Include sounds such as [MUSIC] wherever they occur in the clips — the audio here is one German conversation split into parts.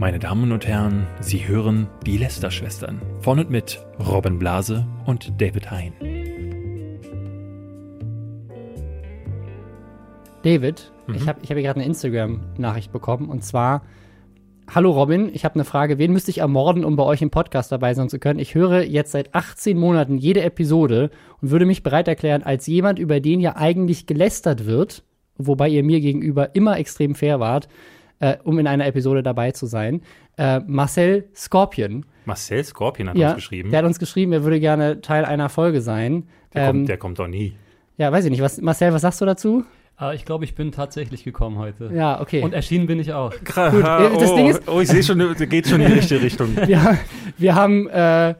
Meine Damen und Herren, Sie hören die Lester-Schwestern von und mit Robin Blase und David Hein. David, Mhm. ich habe ich hab hier gerade eine Instagram-Nachricht bekommen und zwar: Hallo Robin, ich habe eine Frage. Wen müsste ich ermorden, um bei euch im Podcast dabei sein zu können? Ich höre jetzt seit 18 Monaten jede Episode und würde mich bereit erklären, als jemand, über den ja eigentlich gelästert wird, wobei ihr mir gegenüber immer extrem fair wart, äh, um in einer Episode dabei zu sein. Äh, Marcel Scorpion. Marcel Scorpion hat Ja, uns geschrieben. der hat uns geschrieben, er würde gerne Teil einer Folge sein. Der, Ähm, kommt, der kommt doch nie. ja, weiß ich nicht. Was, Marcel, was sagst du dazu? Ah, ich glaube, ich bin tatsächlich gekommen heute. Ja, okay. Und erschienen bin ich auch. Gut, äh, das oh, Ding ist- oh, ich sehe schon, geht schon in die richtige Richtung. [LAUGHS] wir, wir haben äh,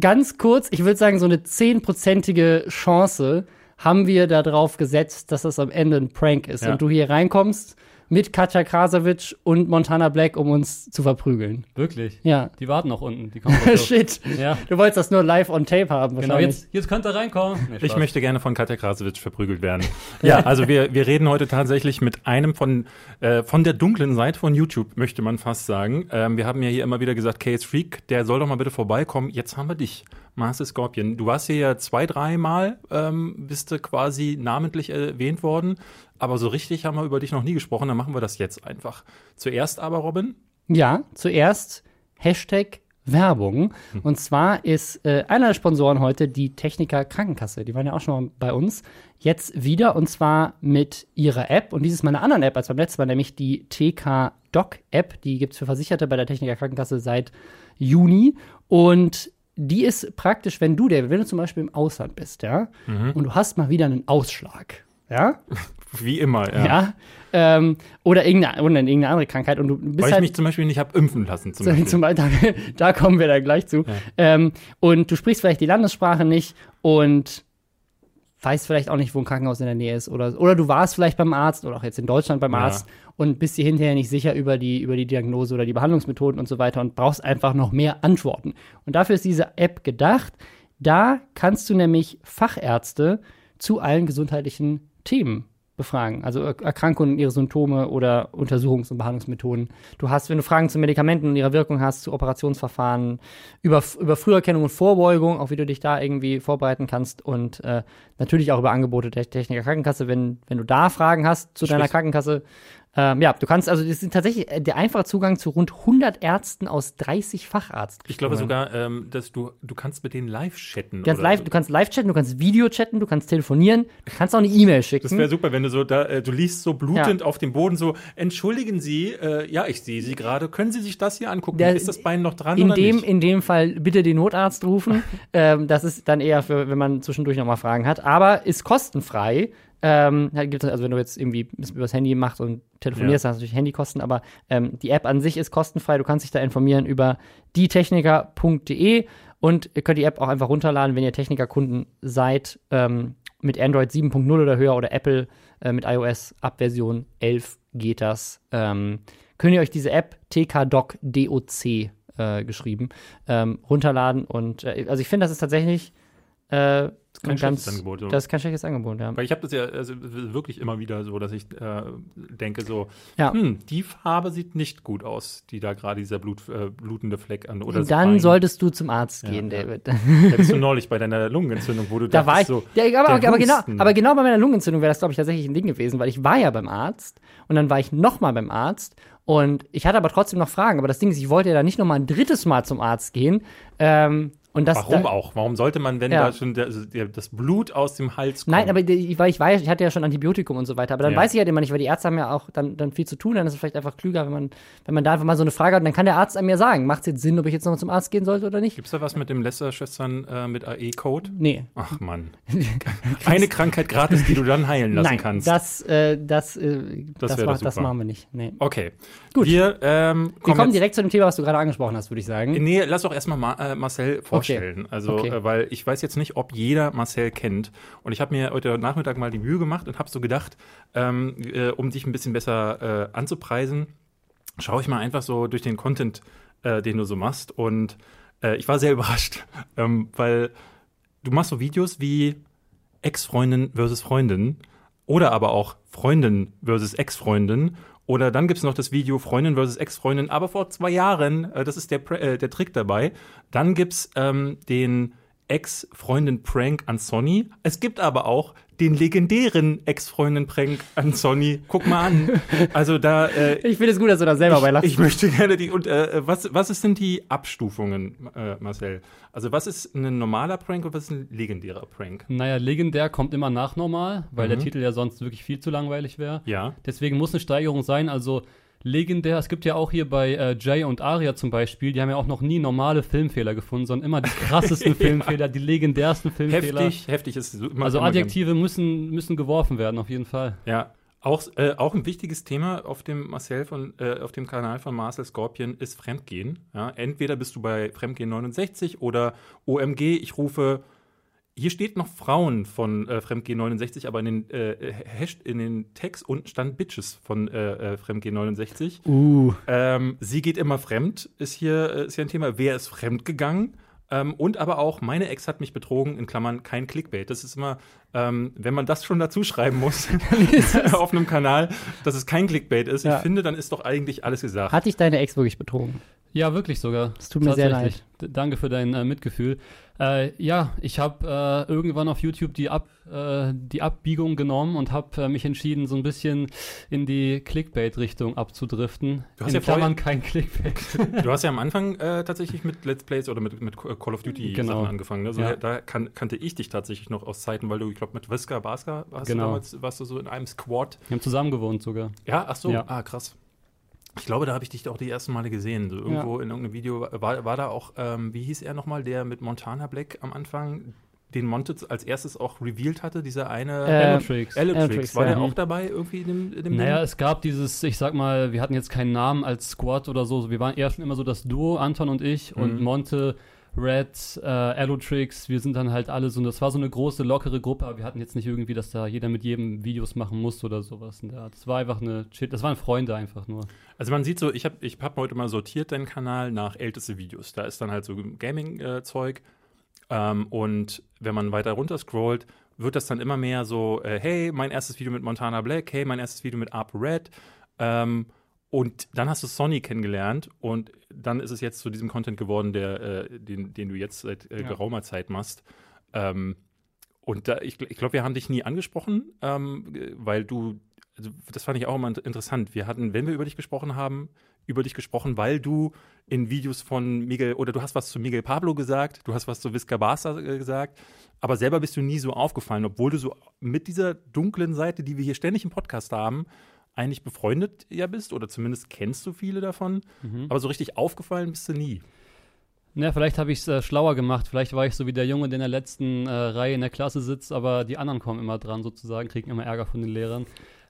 ganz kurz, ich würde sagen, so eine zehnprozentige Chance haben wir darauf gesetzt, dass das am Ende ein Prank ist Ja. und du hier reinkommst mit Katja Krasavitsch und Montana Black, um uns zu verprügeln. Wirklich. Ja. Die warten noch unten. Die kommen. [LAUGHS] Shit. Ja. Du wolltest das nur live on tape haben, Genau, wahrscheinlich. jetzt, jetzt könnt ihr reinkommen. Nee, Ich möchte gerne von Katja Krasowitsch verprügelt werden. [LAUGHS] Ja, also wir, wir reden heute tatsächlich mit einem von, äh, von der dunklen Seite von YouTube, möchte man fast sagen. Ähm, wir haben ja hier immer wieder gesagt, Case Freak, der soll doch mal bitte vorbeikommen. Jetzt haben wir dich, Marcel Scorpion. Du warst hier ja zwei, dreimal, ähm, bist du quasi namentlich erwähnt worden. Aber so richtig haben wir über dich noch nie gesprochen, dann machen wir das jetzt einfach. Zuerst aber, Robin, Ja, zuerst Hashtag Werbung. Und zwar ist äh, einer der Sponsoren heute die Techniker Krankenkasse. Die waren ja auch schon mal bei uns. Jetzt wieder und zwar mit ihrer App und dieses Mal einer anderen App als beim letzten Mal, nämlich die TK Doc App. Die gibt's für Versicherte bei der Techniker Krankenkasse seit Juni. Und die ist praktisch, wenn du, der, wenn du zum Beispiel im Ausland bist, ja, und du hast mal wieder einen Ausschlag, ja, [LAUGHS] wie immer, ja. ja, ähm, oder irgendeine, oder irgendeine andere Krankheit und du bist Weil ich halt mich zum Beispiel nicht hab impfen lassen. Zum [LAUGHS] Beispiel. zum Beispiel, da, da kommen wir dann gleich zu. Ähm, und du sprichst vielleicht die Landessprache nicht und weißt vielleicht auch nicht, wo ein Krankenhaus in der Nähe ist. Oder, oder du warst vielleicht beim Arzt oder auch jetzt in Deutschland beim Ja. Arzt und bist dir hinterher nicht sicher über die, über die Diagnose oder die Behandlungsmethoden und so weiter und brauchst einfach noch mehr Antworten. Und dafür ist diese App gedacht. Da kannst du nämlich Fachärzte zu allen gesundheitlichen Themen befragen. Also Er- Erkrankungen und ihre Symptome oder Untersuchungs- und Behandlungsmethoden. Du hast, wenn du Fragen zu Medikamenten und ihrer Wirkung hast, zu Operationsverfahren, über, über Früherkennung und Vorbeugung, auch wie du dich da irgendwie vorbereiten kannst und äh, natürlich auch über Angebote der Techniker Krankenkasse, wenn, wenn du da Fragen hast zu deiner Krankenkasse. Ähm, ja, du kannst, also das ist tatsächlich äh, der einfache Zugang zu rund 100 Ärzten aus 30 Facharzt. Ich glaube sogar, ähm, dass du, du kannst mit denen live chatten. Du kannst, live, so. du kannst live chatten, du kannst Video chatten, du kannst telefonieren, du kannst auch eine E-Mail schicken. Das wäre super, wenn du so da, äh, du liest so blutend auf dem Boden so, entschuldigen Sie, äh, ja, ich sehe Sie gerade, können Sie sich das hier angucken? Der- ist das Bein noch dran in oder dem, nicht? in dem Fall bitte den Notarzt rufen. [LAUGHS] ähm, das ist dann eher für, wenn man zwischendurch nochmal Fragen hat. Aber ist kostenfrei. Ähm, also wenn du jetzt irgendwie das übers Handy machst und telefonierst, Ja. hast du natürlich Handykosten, aber ähm, die App an sich ist kostenfrei. Du kannst dich da informieren über dietechniker.de und ihr könnt die App auch einfach runterladen, wenn ihr Techniker-Kunden seid, ähm, mit Android 7.0 oder höher oder Apple äh, mit iOS ab Version 11 geht das. Ähm, könnt ihr euch diese App TKDoc DOC äh, geschrieben ähm, runterladen und äh, also ich finde, das ist tatsächlich äh, kein ein schlechtes Angebot, so. Das ist kein schlechtes Angebot, ja. Weil ich habe das ja also, wirklich immer wieder so, dass ich äh, denke so, Ja. hm, die Farbe sieht nicht gut aus, die da gerade dieser Blut, äh, blutende Fleck an oder das Dann Bein. solltest du zum Arzt Ja, gehen, ja. David. Hättest du neulich bei deiner Lungenentzündung, wo du Da war ich. so, ja, aber, der aber, genau, aber genau bei meiner Lungenentzündung wäre das, glaube ich, tatsächlich ein Ding gewesen, weil ich war ja beim Arzt und dann war ich nochmal beim Arzt und ich hatte aber trotzdem noch Fragen. Aber das Ding ist, ich wollte ja dann nicht nochmal ein drittes Mal zum Arzt gehen. Ähm, und das, Warum da, auch? Warum sollte man, wenn Ja. da schon der, also der, das Blut aus dem Hals kommt? Nein, aber die- weil ich weiß, ich hatte ja schon Antibiotikum und so weiter. Aber dann Ja. weiß ich halt immer nicht, weil die Ärzte haben ja auch dann, dann viel zu tun. Dann ist es vielleicht einfach klüger, wenn man, wenn man da einfach mal so eine Frage hat. Und dann kann der Arzt einem ja sagen, macht es jetzt Sinn, ob ich jetzt nochmal zum Arzt gehen sollte oder nicht? Gibt's da was mit dem Lester-Schwestern äh, mit AE-Code? Nee. Ach Mann. [LAUGHS] Eine Krankheit gratis, die du dann heilen lassen Nein, kannst. das, äh, das, äh, Das das, wäre mach, doch das machen wir nicht. Nee. okay. Gut. Wir, ähm, Wir kommen direkt zu dem Thema, was du gerade angesprochen hast, würde ich sagen. Nee, lass doch erstmal Ma äh, Marcel vorstellen. Also, Okay. äh, weil ich weiß jetzt nicht, ob jeder Marcel kennt. Und ich habe mir heute Nachmittag mal die Mühe gemacht und habe so gedacht, ähm, äh, um dich ein bisschen besser äh, anzupreisen, schaue ich mal einfach so durch den Content, äh, den du so machst. Und äh, ich war sehr [LAUGHS] überrascht, ähm, weil du machst so Videos wie Ex-Freundin versus Freundin. Oder aber auch Freundin versus Ex-Freundin. Oder dann gibt's noch das Video Freundin versus Ex-Freundin, aber vor zwei Jahren, äh, das ist der, äh, der Trick dabei. Dann gibt's ähm, den Ex-Freundin-Prank an Sonny. Es gibt aber auch den legendären Ex-Freundin-Prank an Sonny. Guck mal an. Also da, äh, Ich finde es gut, dass du da selber bei ich, lachst. ich möchte gerne die. Und äh, was, was ist denn die Abstufungen, äh, Marcel? Also was ist ein normaler Prank und was ist ein legendärer Prank? Naja, legendär kommt immer nach normal, weil Mhm. der Titel ja sonst wirklich viel zu langweilig wäre. Ja. Deswegen muss eine Steigerung sein. Also legendär, es gibt ja auch hier bei äh, Jay und Aria zum Beispiel, die haben ja auch noch nie normale Filmfehler gefunden, sondern immer die krassesten [LAUGHS] Filmfehler, die legendärsten Filmfehler. Heftig, heftig ist immer. Also immer Adjektive müssen, müssen geworfen werden, auf jeden Fall. Ja. Auch, äh, auch ein wichtiges Thema auf dem Marcel von, äh, auf dem Kanal von Marcel Scorpion ist Fremdgehen. Ja, entweder bist du bei Fremdgehen 69 oder OMG, ich rufe, hier steht noch Frauen von äh, Fremdgehen 69, aber in den, äh, Hash, in den Text unten stand Bitches von äh, äh, Fremdgehen 69. Uh. Ähm, sie geht immer fremd, ist hier, äh, ist hier ein Thema. Wer ist fremd gegangen? Ähm, und aber auch, meine Ex hat mich betrogen, in Klammern kein Clickbait. Das ist immer, ähm, wenn man das schon dazu schreiben muss [LAUGHS] [LAUGHS] auf einem Kanal, dass es kein Clickbait ist, Ja. ich finde, dann ist doch eigentlich alles gesagt. Hat dich deine Ex wirklich betrogen? Ja, wirklich sogar. Es tut mir sehr Tatsächlich. D danke für dein äh, Mitgefühl. Äh, ja, ich habe äh, irgendwann auf YouTube die, Ab, äh, die Abbiegung genommen und habe äh, mich entschieden, so ein bisschen in die Clickbait-Richtung abzudriften. Du hast in ja vorher- Klammern kein Clickbait. [LAUGHS] Du hast ja am Anfang äh, tatsächlich mit Let's Plays oder mit, mit Call of Duty Genau. Sachen angefangen. Ne? So, Ja. Da kan kannte ich dich tatsächlich noch aus Zeiten, weil du, glaube, mit Whisker Baska warst Genau. du damals, warst du so in einem Squad. Wir haben zusammen gewohnt sogar. Ja, ach so, Ja. ah, krass. Ich glaube, da habe ich dich auch die ersten Male gesehen. So irgendwo in irgendeinem Video war, war da auch, ähm, wie hieß er nochmal, der mit Montana Black am Anfang den Monte als erstes auch revealed hatte, dieser eine Äh. Allotrix, War ja. der auch dabei irgendwie in dem, in dem Naja, Ding? es gab dieses, ich sag mal, wir hatten jetzt keinen Namen als Squad oder so. Wir waren eher schon immer so das Duo, Anton und ich und Mhm. Monte, Red, äh, Allotrix. Wir sind dann halt alle so, das war so eine große, lockere Gruppe, aber wir hatten jetzt nicht irgendwie, dass da jeder mit jedem Videos machen musste oder sowas. Art. Das war einfach eine, Chill- das waren Freunde einfach nur. Also man sieht so, ich habe ich hab heute mal sortiert deinen Kanal nach älteste Videos. Da ist dann halt so Gaming-Zeug. ähm, und wenn man weiter runter scrollt, wird das dann immer mehr so, äh, hey, mein erstes Video mit Montana Black, hey, mein erstes Video mit Apo Red. Ähm, und dann hast du Sonny kennengelernt und dann ist es jetzt zu diesem Content geworden, der, äh, den, den du jetzt seit äh, geraumer Zeit machst. Ähm, und da, ich, ich glaube, wir haben dich nie angesprochen, ähm, weil du, also das fand ich auch immer interessant. Wir hatten, wenn wir über dich gesprochen haben, über dich gesprochen, weil du in Videos von Miguel, oder du hast was zu Miguel Pablo gesagt, du hast was zu Visca Barca äh, gesagt, aber selber bist du nie so aufgefallen, obwohl du so mit dieser dunklen Seite, die wir hier ständig im Podcast haben, eigentlich befreundet ja bist oder zumindest kennst du viele davon, aber so richtig aufgefallen bist du nie. Ja, vielleicht habe ich es äh, schlauer gemacht. Vielleicht war ich so wie der Junge, der in der letzten äh, Reihe in der Klasse sitzt, aber die anderen kommen immer dran sozusagen, kriegen immer Ärger von den Lehrern.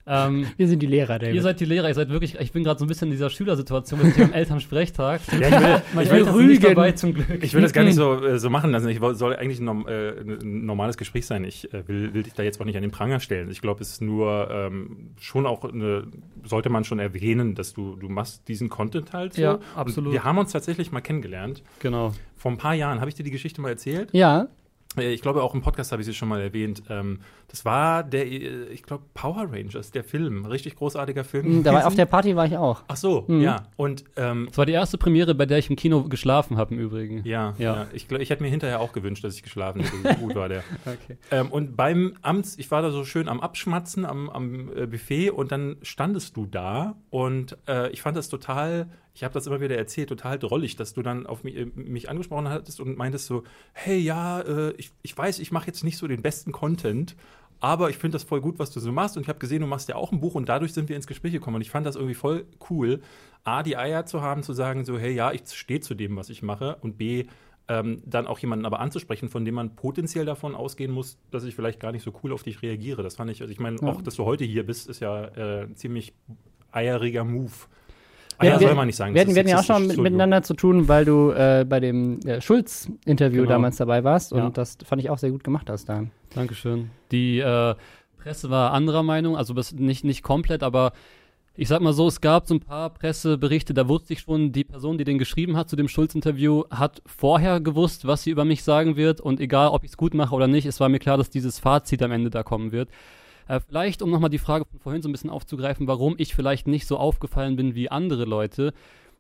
Ähm, [LAUGHS] Wir sind die Lehrer, David. Ihr seid die Lehrer, ihr seid wirklich, ich bin gerade so ein bisschen in dieser Schülersituation, hier am [LAUGHS] Elternsprechtag. Ja, ich will, ich will rügen. dabei zum Glück. Ich will das gar nicht so, [LAUGHS] äh, so machen lassen. Ich soll eigentlich ein, äh, ein normales Gespräch sein. Ich äh, will, will dich da jetzt auch nicht an den Pranger stellen. Ich glaube, es ist nur ähm, schon auch eine, sollte man schon erwähnen, dass du, du machst diesen Content halt so. Ja, Und absolut. wir haben uns tatsächlich mal kennengelernt. Genau. Vor ein paar Jahren habe ich dir die Geschichte mal erzählt. ja, Äh, Ich glaube, auch im Podcast habe ich sie schon mal erwähnt. Ähm, das war der, äh, ich glaube, Power Rangers, der Film. Richtig großartiger Film. Hm, da war, auf der Party war ich auch. Ach so, Mhm. ja. Und ähm, Das war die erste Premiere, bei der ich im Kino geschlafen habe im Übrigen. ja, ja. Ja. Ich, ich hätte mir hinterher auch gewünscht, dass ich geschlafen hätte. So gut war der. [LAUGHS] Okay. Ähm, und beim Amts, ich war da so schön am Abschmatzen am, am äh, Buffet und dann standest du da und äh, ich fand das total, ich habe das immer wieder erzählt, total drollig, dass du dann auf mich, äh, mich angesprochen hattest und meintest so, hey ja, äh, ich, ich weiß, ich mache jetzt nicht so den besten Content, aber ich finde das voll gut, was du so machst und ich habe gesehen, du machst ja auch ein Buch und dadurch sind wir ins Gespräch gekommen und ich fand das irgendwie voll cool, A, die Eier zu haben, zu sagen so, hey ja, ich stehe zu dem, was ich mache und B, ähm, dann auch jemanden aber anzusprechen, von dem man potenziell davon ausgehen muss, dass ich vielleicht gar nicht so cool auf dich reagiere. Das fand ich, also ich meine, Ja. auch, dass du heute hier bist, ist ja äh, ein ziemlich eieriger Move. Wir- Eier wir- soll man nicht sagen. Wir hatten, ist wir hatten ja auch schon mit, miteinander zu tun, weil du äh, bei dem äh, Schulz-Interview Genau. damals dabei warst. Und Ja. das fand ich auch sehr gut gemacht hast da. Dankeschön. Die äh, Presse war anderer Meinung, also nicht, nicht komplett, aber ich sag mal so, es gab so ein paar Presseberichte, da wusste ich schon, die Person, die den geschrieben hat zu dem Schulz-Interview, hat vorher gewusst, was sie über mich sagen wird und egal, ob ich es gut mache oder nicht, es war mir klar, dass dieses Fazit am Ende da kommen wird. Äh, vielleicht, um nochmal die Frage von vorhin so ein bisschen aufzugreifen, warum ich vielleicht nicht so aufgefallen bin wie andere Leute.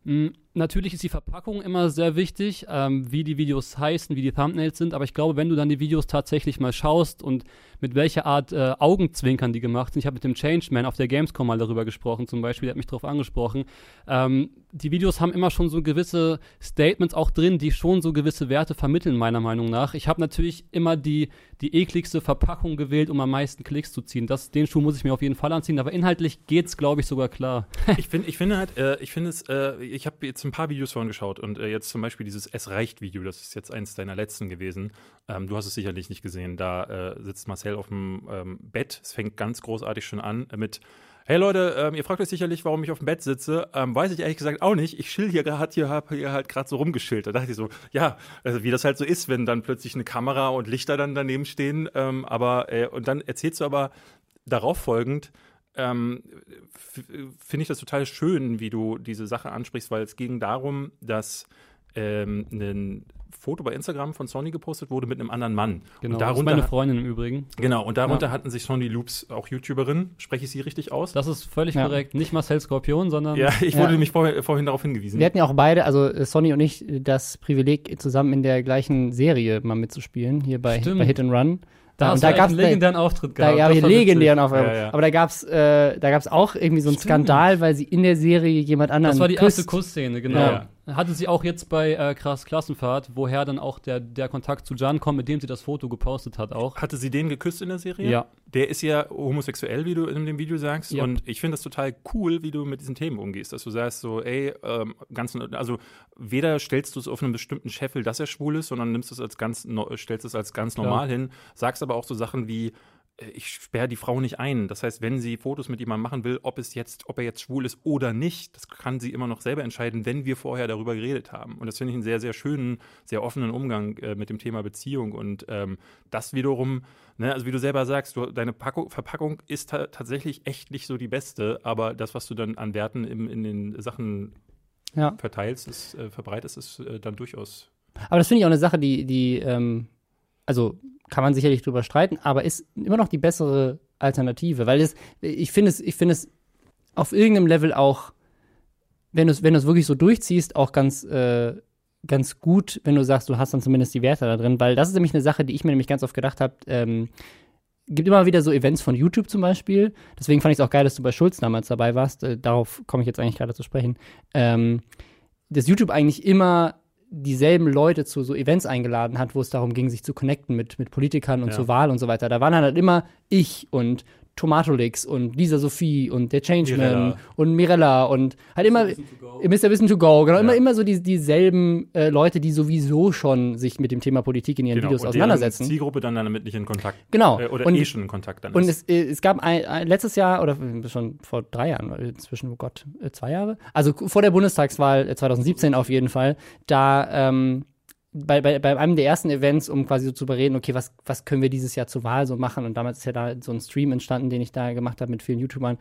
Hm, natürlich ist die Verpackung immer sehr wichtig, ähm, wie die Videos heißen, wie die Thumbnails sind, aber ich glaube, wenn du dann die Videos tatsächlich mal schaust und mit welcher Art äh, Augenzwinkern die gemacht sind, ich habe mit dem Changeman auf der Gamescom mal darüber gesprochen, zum Beispiel, der hat mich darauf angesprochen, ähm, die Videos haben immer schon so gewisse Statements auch drin, die schon so gewisse Werte vermitteln, meiner Meinung nach. Ich habe natürlich immer die, die ekligste Verpackung gewählt, um am meisten Klicks zu ziehen. Das, den Schuh muss ich mir auf jeden Fall anziehen, aber inhaltlich geht es, glaube ich, sogar klar. ich, find, ich finde halt, äh, ich finde es, äh, ich habe jetzt ein paar Videos vorhin geschaut und äh, jetzt zum Beispiel dieses Es reicht Video, das ist jetzt eins deiner letzten gewesen. Ähm, du hast es sicherlich nicht gesehen. Da äh, sitzt Marcel auf dem ähm, Bett. Es fängt ganz großartig schon an mit Hey Leute, ähm, ihr fragt euch sicherlich, warum ich auf dem Bett sitze. Ähm, weiß ich ehrlich gesagt auch nicht. Ich chill hier gerade, hier hab hier halt gerade so rumgeschillt. Da dachte ich so, ja, also wie das halt so ist, wenn dann plötzlich eine Kamera und Lichter dann daneben stehen. Ähm, aber äh, und dann erzählst du aber darauf folgend, ähm, finde ich das total schön, wie du diese Sache ansprichst, weil es ging darum, dass ähm, ein Foto bei Instagram von Sony gepostet wurde mit einem anderen Mann. Genau, und darunter, das ist meine Freundin im Übrigen. Genau, und darunter ja. hatten sich Sony Loops, auch YouTuberin, spreche ich sie richtig aus? Das ist völlig ja. korrekt. Nicht Marcel Skorpion, sondern. Ja, ich wurde ja. nämlich vor, vorhin darauf hingewiesen. Wir hatten ja auch beide, also äh, Sony und ich, das Privileg, zusammen in der gleichen Serie mal mitzuspielen, hier bei, bei Hit and Run. Da, und da gab es einen legendären Auftritt gehabt. Da, ja, einen legendären Auftritt. Ja, ja. Aber da gab es äh, da gab's auch irgendwie so einen. Skandal, weil sie in der Serie jemand anderen Das war die küsst. erste Kussszene, genau. Hatte sie auch jetzt bei äh, Krass Klassenfahrt, woher dann auch der, der Kontakt zu Jan kommt, mit dem sie das Foto gepostet hat auch. Hatte sie den geküsst in der Serie? Ja. Der ist ja homosexuell, wie du in dem Video sagst. Ja. Und ich finde das total cool, wie du mit diesen Themen umgehst. Dass du sagst so, ey, ähm, ganz, also weder stellst du es auf einen bestimmten Scheffel, dass er schwul ist, sondern nimmst es als ganz, stellst es als ganz normal ja. hin, sagst aber auch so Sachen wie, ich sperre die Frau nicht ein. Das heißt, wenn sie Fotos mit jemandem machen will, ob es jetzt, ob er jetzt schwul ist oder nicht, das kann sie immer noch selber entscheiden, wenn wir vorher darüber geredet haben. Und das finde ich einen sehr, sehr schönen, sehr offenen Umgang äh, mit dem Thema Beziehung. Und ähm, das wiederum, ne, also wie du selber sagst, du, deine Packung, Verpackung ist ta tatsächlich echt nicht so die beste, aber das, was du dann an Werten im, in den Sachen ja. verteilst, ist, äh, verbreitest, ist äh, dann durchaus. Aber das finde ich auch eine Sache, die, die ähm, also kann man sicherlich drüber streiten, aber ist immer noch die bessere Alternative, weil es, ich finde es, ich finde es auf irgendeinem Level auch, wenn du es, wenn du es wirklich so durchziehst, auch ganz, äh, ganz gut, wenn du sagst, du hast dann zumindest die Werte da drin, weil das ist nämlich eine Sache, die ich mir nämlich ganz oft gedacht habe, ähm, gibt immer wieder so Events von YouTube zum Beispiel. Deswegen fand ich es auch geil, dass du bei Schulz damals dabei warst. Äh, darauf komme ich jetzt eigentlich gerade zu sprechen. Ähm, dass YouTube eigentlich immer dieselben Leute zu so Events eingeladen hat, wo es darum ging, sich zu connecten mit, mit Politikern und ja. zur Wahl und so weiter. Da waren halt immer ich und Tomatolix und Lisa Sophie und der Changeman Mirella. und Mirella und halt immer Mr. Wissen to Go, genau, ja. immer, immer so die, dieselben äh, Leute, die sowieso schon sich mit dem Thema Politik in ihren genau. Videos und auseinandersetzen. Die Zielgruppe dann damit nicht in Kontakt. Genau. Äh, oder und, eh schon in Kontakt dann Und ist. es, äh, es gab ein, ein, letztes Jahr oder schon vor drei Jahren, inzwischen, oh Gott, äh, zwei Jahre, also vor der Bundestagswahl 2017 äh, auf jeden Fall, da ähm, bei, bei, bei einem der ersten Events, um quasi so zu bereden, okay, was, was können wir dieses Jahr zur Wahl so machen? Und damals ist ja da so ein Stream entstanden, den ich da gemacht habe mit vielen YouTubern.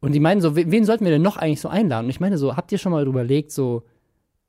Und die meinen so, wen sollten wir denn noch eigentlich so einladen? Und ich meine so, habt ihr schon mal überlegt, so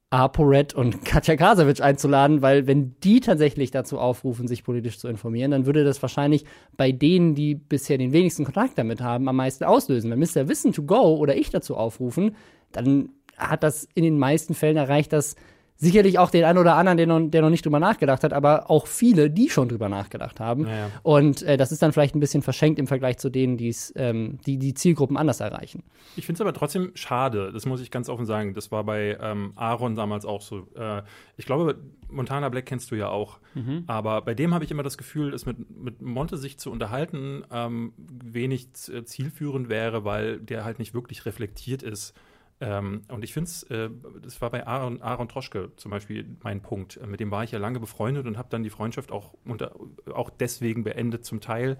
ApoRed und [LAUGHS] Katja Krasavitsch einzuladen? Weil wenn die tatsächlich dazu aufrufen, sich politisch zu informieren, dann würde das wahrscheinlich bei denen, die bisher den wenigsten Kontakt damit haben, am meisten auslösen. Wenn Mr. Wissen to go oder ich dazu aufrufen, dann hat das in den meisten Fällen erreicht, dass Sicherlich auch den einen oder anderen, der noch, der noch nicht drüber nachgedacht hat, aber auch viele, die schon drüber nachgedacht haben. Naja. Und äh, das ist dann vielleicht ein bisschen verschenkt im Vergleich zu denen, ähm, die die Zielgruppen anders erreichen. Ich finde es aber trotzdem schade, das muss ich ganz offen sagen. Das war bei ähm, Aaron damals auch so. Äh, ich glaube, Montana Black kennst du ja auch. Mhm. Aber bei dem habe ich immer das Gefühl, dass mit, mit Monte sich zu unterhalten ähm, wenig zielführend wäre, weil der halt nicht wirklich reflektiert ist ähm, und ich finde es, äh, das war bei Aaron, Aaron Troschke zum Beispiel mein Punkt. Mit dem war ich ja lange befreundet und habe dann die Freundschaft auch, unter, auch deswegen beendet zum Teil.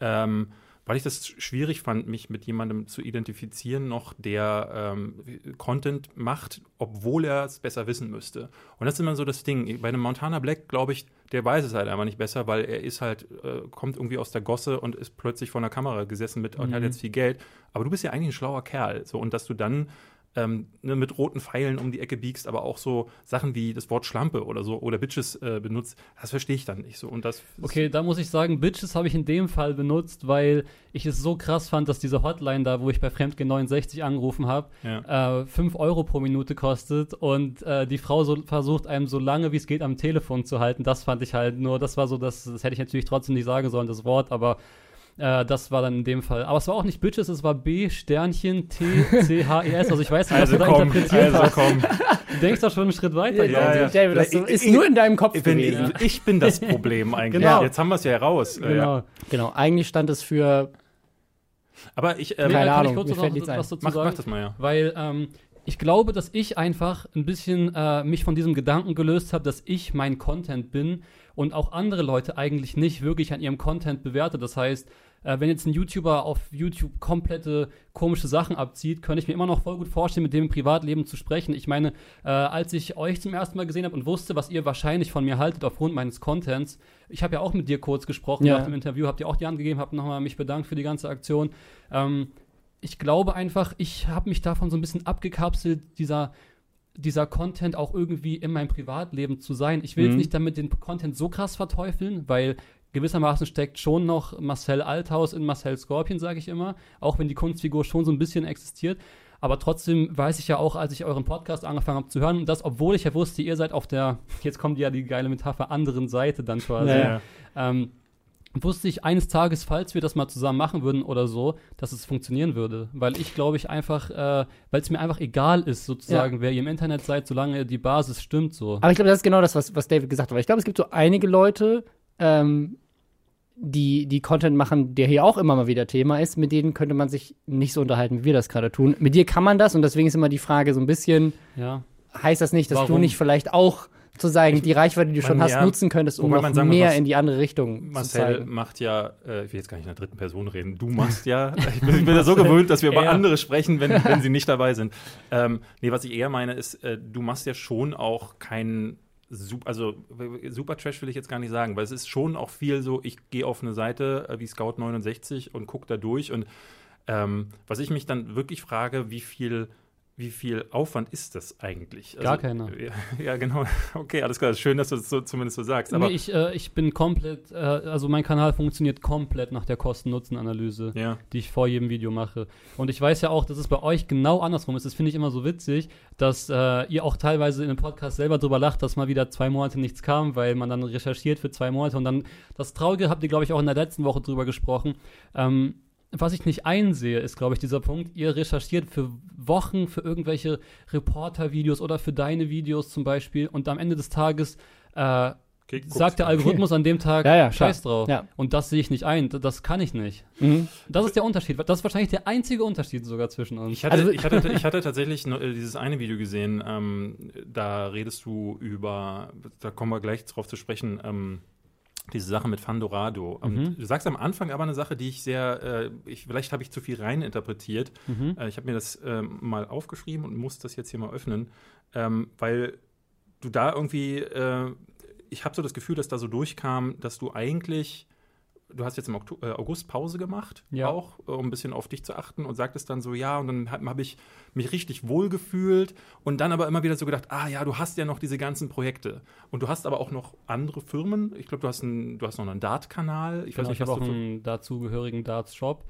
Ähm, weil ich das schwierig fand, mich mit jemandem zu identifizieren, noch der ähm, Content macht, obwohl er es besser wissen müsste. Und das ist immer so das Ding. Bei einem Montana Black, glaube ich, der weiß es halt einfach nicht besser, weil er ist halt, äh, kommt irgendwie aus der Gosse und ist plötzlich vor einer Kamera gesessen mit, mhm. und hat jetzt viel Geld. Aber du bist ja eigentlich ein schlauer Kerl. So, und dass du dann ähm, ne, mit roten Pfeilen um die Ecke biegst, aber auch so Sachen wie das Wort Schlampe oder so oder Bitches äh, benutzt, das verstehe ich dann nicht so. Und das Okay, da muss ich sagen, Bitches habe ich in dem Fall benutzt, weil ich es so krass fand, dass diese Hotline da, wo ich bei Fremdgehen 69 angerufen habe, Ja. äh, 5 Euro pro Minute kostet und äh, die Frau so versucht, einem so lange wie es geht am Telefon zu halten. Das fand ich halt nur, das war so, das, das hätte ich natürlich trotzdem nicht sagen sollen, das Wort, aber äh, das war dann in dem Fall. Aber es war auch nicht Bitches, es war B Sternchen T C H E S. Also ich weiß nicht, Also was du da komm, interpretiert also hast. komm. Du denkst doch schon einen Schritt weiter. Ja, ja. ich. David, das Ich- ist ich- nur in deinem Kopf Wenn, gewesen. Ich bin das [LAUGHS] Problem eigentlich. Genau. Jetzt haben wir es ja heraus. Äh, Genau. Ja. Genau, eigentlich stand es für Aber ich, ähm, Keine kann Ahnung, ich kurz mir noch fällt nichts was dazu mach, sagen? mach das mal, ja. Weil ähm, ich glaube, dass ich einfach ein bisschen äh, mich von diesem Gedanken gelöst habe, dass ich mein Content bin und auch andere Leute eigentlich nicht wirklich an ihrem Content bewerte. Das heißt, äh, wenn jetzt ein YouTuber auf YouTube komplette komische Sachen abzieht, könnte ich mir immer noch voll gut vorstellen, mit dem im Privatleben zu sprechen. Ich meine, äh, als ich euch zum ersten Mal gesehen habe und wusste, was ihr wahrscheinlich von mir haltet aufgrund meines Contents, ich habe ja auch mit dir kurz gesprochen Ja. nach dem Interview, habt ihr auch die Hand gegeben, habt nochmal mich bedankt für die ganze Aktion. Ähm, ich glaube einfach, ich habe mich davon so ein bisschen abgekapselt, dieser, dieser Content auch irgendwie in meinem Privatleben zu sein. Ich will Mhm. jetzt nicht damit den Content so krass verteufeln, weil gewissermaßen steckt schon noch Marcel Althaus in Marcel Scorpion, sage ich immer, auch wenn die Kunstfigur schon so ein bisschen existiert. Aber trotzdem weiß ich ja auch, als ich euren Podcast angefangen habe zu hören, und das, obwohl ich ja wusste, ihr seid auf der, jetzt kommt ja die geile Metapher, anderen Seite dann quasi. Ja, Ja. Ähm, wusste ich eines Tages, falls wir das mal zusammen machen würden oder so, dass es funktionieren würde. Weil ich glaube ich einfach, äh, weil es mir einfach egal ist, sozusagen, wer ihr im Internet seid, solange die Basis stimmt so. Aber ich glaube, das ist genau das, was, was David gesagt hat. Weil ich glaube, es gibt so einige Leute, ähm, die, die Content machen, der hier auch immer mal wieder Thema ist, mit denen könnte man sich nicht so unterhalten, wie wir das gerade tun. Mit dir kann man das und deswegen ist immer die Frage so ein bisschen, Ja. heißt das nicht, dass du Warum? nicht vielleicht auch sozusagen die Reichweite, die du schon man- hast, ja, nutzen könntest, um noch sagen mehr was- in die andere Richtung zu Marcel zeigen. macht ja, äh, ich will jetzt gar nicht in der dritten Person reden, du machst ja, [LAUGHS] ich bin, ich bin ja so gewöhnt, dass wir über [LAUGHS] Er. andere sprechen, wenn, wenn sie nicht dabei sind. [LAUGHS] Ähm, nee, was ich eher meine, ist, äh, du machst ja schon auch keinen Sup- also super Trash will ich jetzt gar nicht sagen, weil es ist schon auch viel so, ich gehe auf eine Seite äh, wie Scout 69 und gucke da durch und ähm, was ich mich dann wirklich frage, wie viel wie viel Aufwand ist das eigentlich? Gar keiner. [LAUGHS] Ja, ja, genau. Okay, alles klar. Schön, dass du das so, zumindest so sagst. Aber nee, ich, äh, ich bin komplett, äh, also mein Kanal funktioniert komplett nach der Kosten-Nutzen-Analyse. ja. die ich vor jedem Video mache. Und ich weiß ja auch, dass es bei euch genau andersrum ist. Das finde ich immer so witzig, dass äh, ihr auch teilweise in dem Podcast selber drüber lacht, dass mal wieder zwei Monate nichts kam, weil man dann recherchiert für zwei Monate und dann das Traurige habt ihr, glaube ich, auch in der letzten Woche drüber gesprochen. Ähm, was ich nicht einsehe, ist, glaube ich, dieser Punkt, ihr recherchiert für Wochen für irgendwelche Reporter-Videos oder für deine Videos zum Beispiel und am Ende des Tages äh, Okay, sagt der Algorithmus an dem Tag Ja, ja, Scheiß klar. drauf. Ja. Und das sehe ich nicht ein. Das kann ich nicht. Mhm. Das ist der Unterschied. Das ist wahrscheinlich der einzige Unterschied sogar zwischen uns. Ich hatte, Also- ich, hatte, ich hatte tatsächlich äh, dieses eine Video gesehen, ähm, da redest du über, da kommen wir gleich drauf zu sprechen, ähm, diese Sache mit Fandorado. Mhm. Du sagst am Anfang aber eine Sache, die ich sehr, äh, ich, vielleicht habe ich zu viel reininterpretiert. Mhm. Äh, ich habe mir das ähm, mal aufgeschrieben und muss das jetzt hier mal öffnen, ähm, weil du da irgendwie, äh, ich habe so das Gefühl, dass da so durchkam, dass du eigentlich, du hast jetzt im äh, August Pause gemacht, Ja. auch, äh, um ein bisschen auf dich zu achten und sagtest dann so, ja, und dann habe hab ich mich richtig wohl gefühlt und dann aber immer wieder so gedacht, ah ja, du hast ja noch diese ganzen Projekte und du hast aber auch noch andere Firmen. Ich glaube, du hast du hast noch einen Dart-Kanal. Ich Genau, weiß ich nicht, habe auch einen dazugehörigen Darts-Shop.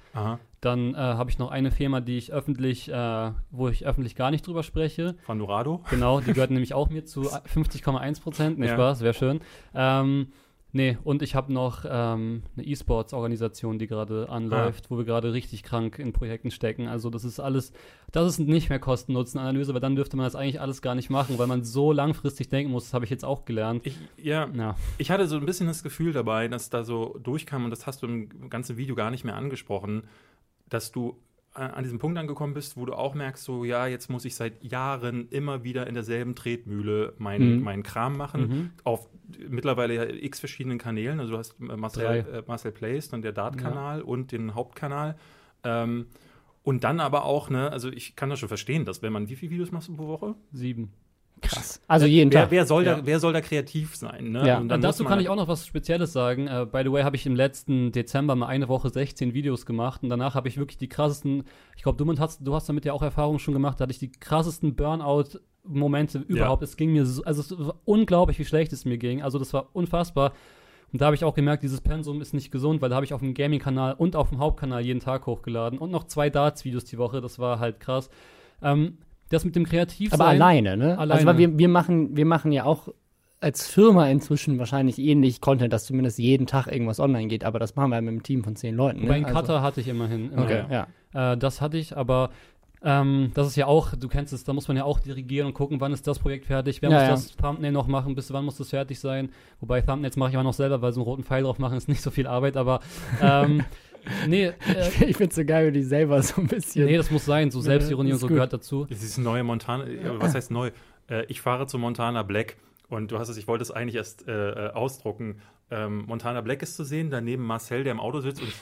Dann äh, habe ich noch eine Firma, die ich öffentlich, äh, wo ich öffentlich gar nicht drüber spreche. Fandorado. Genau, die gehört [LAUGHS] nämlich auch mir zu 50,1 Prozent. Nee, Ja. Spaß, wäre schön. Ähm, nee, und ich habe noch ähm, eine E-Sports-Organisation, die gerade anläuft, wo wir gerade richtig krank in Projekten stecken. Also das ist alles, das ist nicht mehr Kosten-Nutzen-Analyse, weil dann dürfte man das eigentlich alles gar nicht machen, weil man so langfristig denken muss. Das habe ich jetzt auch gelernt. Ich, ja, Ja, Ich hatte so ein bisschen das Gefühl dabei, dass da so durchkam, und das hast du im ganzen Video gar nicht mehr angesprochen, dass du an diesem Punkt angekommen bist, wo du auch merkst, so, ja, jetzt muss ich seit Jahren immer wieder in derselben Tretmühle meinen Mhm. meinen Kram machen, Mhm. auf mittlerweile ja x verschiedenen Kanälen. Also du hast äh, Marcel, äh, Marcel Plays, dann der Dart-Kanal und den Hauptkanal. Ähm, und dann aber auch, ne, also ich kann das schon verstehen, dass wenn man, wie viele Videos machst du pro Woche? sieben. Krass. Also jeden wer, Tag. wer, soll Ja. da, wer soll da kreativ sein? Ne? Ja. Und Dann dazu kann ich auch noch was Spezielles sagen. Äh, by the way, habe ich im letzten Dezember mal eine Woche 16 Videos gemacht und danach habe ich wirklich die krassesten, ich glaube, du, hast, du hast damit ja auch Erfahrungen schon gemacht, da hatte ich die krassesten Burnout-Momente überhaupt. Es ging mir so, also es war unglaublich, wie schlecht es mir ging. Also das war unfassbar. Und da habe ich auch gemerkt, dieses Pensum ist nicht gesund, weil da habe ich auf dem Gaming-Kanal und auf dem Hauptkanal jeden Tag hochgeladen und noch zwei Darts-Videos die Woche. Das war halt krass. Ähm, das mit dem Kreativsein. Aber alleine, ne? Alleine. Also wir, wir machen, wir machen ja auch als Firma inzwischen wahrscheinlich ähnlich Content, dass zumindest jeden Tag irgendwas online geht, aber das machen wir mit einem Team von zehn Leuten. Ne? einen Cutter hatte ich immerhin. Also, okay, ja. Äh, das hatte ich, aber ähm, das ist ja auch, du kennst es, da muss man ja auch dirigieren und gucken, wann ist das Projekt fertig, wer Ja, muss ja. das Thumbnail noch machen, bis wann muss das fertig sein. Wobei Thumbnails mache ich auch noch selber, weil so einen roten Pfeil drauf machen ist nicht so viel Arbeit, aber ähm, [LAUGHS] nee, äh, [LAUGHS] Ich find's so geil, wie die selber so ein bisschen. nee, das muss sein, so [LAUGHS] Ja, Selbstironie und ist so gut. gehört dazu. Dieses neue Montana, äh, was heißt neu? Äh, ich fahre zu Montana Black und du hast es, ich wollte es eigentlich erst äh, äh, ausdrucken. Ähm, Montana Black ist zu sehen, daneben Marcel, der im Auto sitzt und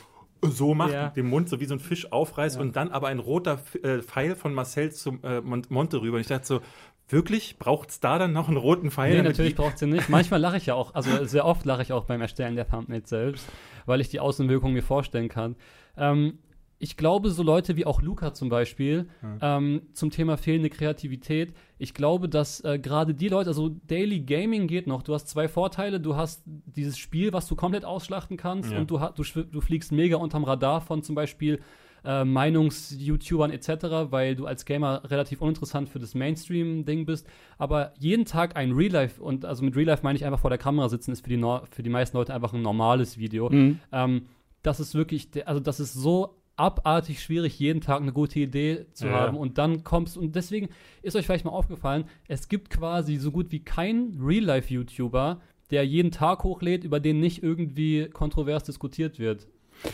so macht, Ja. den Mund so wie so ein Fisch aufreißt und dann aber ein roter Pfeil von Marcel zum äh, Mon Monte rüber. Und ich dachte so, wirklich? Braucht es da dann noch einen roten Pfeil? Nee, natürlich braucht sie nicht. Manchmal lache ich ja auch, also sehr oft lache ich auch beim Erstellen der Thumbnails selbst, weil ich die Außenwirkung mir vorstellen kann. Ähm, ich glaube, so Leute wie auch Luca zum Beispiel, ähm, zum Thema fehlende Kreativität, ich glaube, dass äh, gerade die Leute, also Daily Gaming geht noch, du hast zwei Vorteile, du hast dieses Spiel, was du komplett ausschlachten kannst Ja. und du, du, du fliegst mega unterm Radar von zum Beispiel äh, Meinungs-YouTubern etc., weil du als Gamer relativ uninteressant für das Mainstream-Ding bist. Aber jeden Tag ein Real-Life, und also mit Real-Life meine ich einfach vor der Kamera sitzen, ist für die, Nor für die meisten Leute einfach ein normales Video. Mhm. Ähm, das ist wirklich, also das ist so abartig schwierig, jeden Tag eine gute Idee zu Ja. haben und dann kommst und deswegen ist euch vielleicht mal aufgefallen, es gibt quasi so gut wie keinen Real-Life-YouTuber, der jeden Tag hochlädt, über den nicht irgendwie kontrovers diskutiert wird.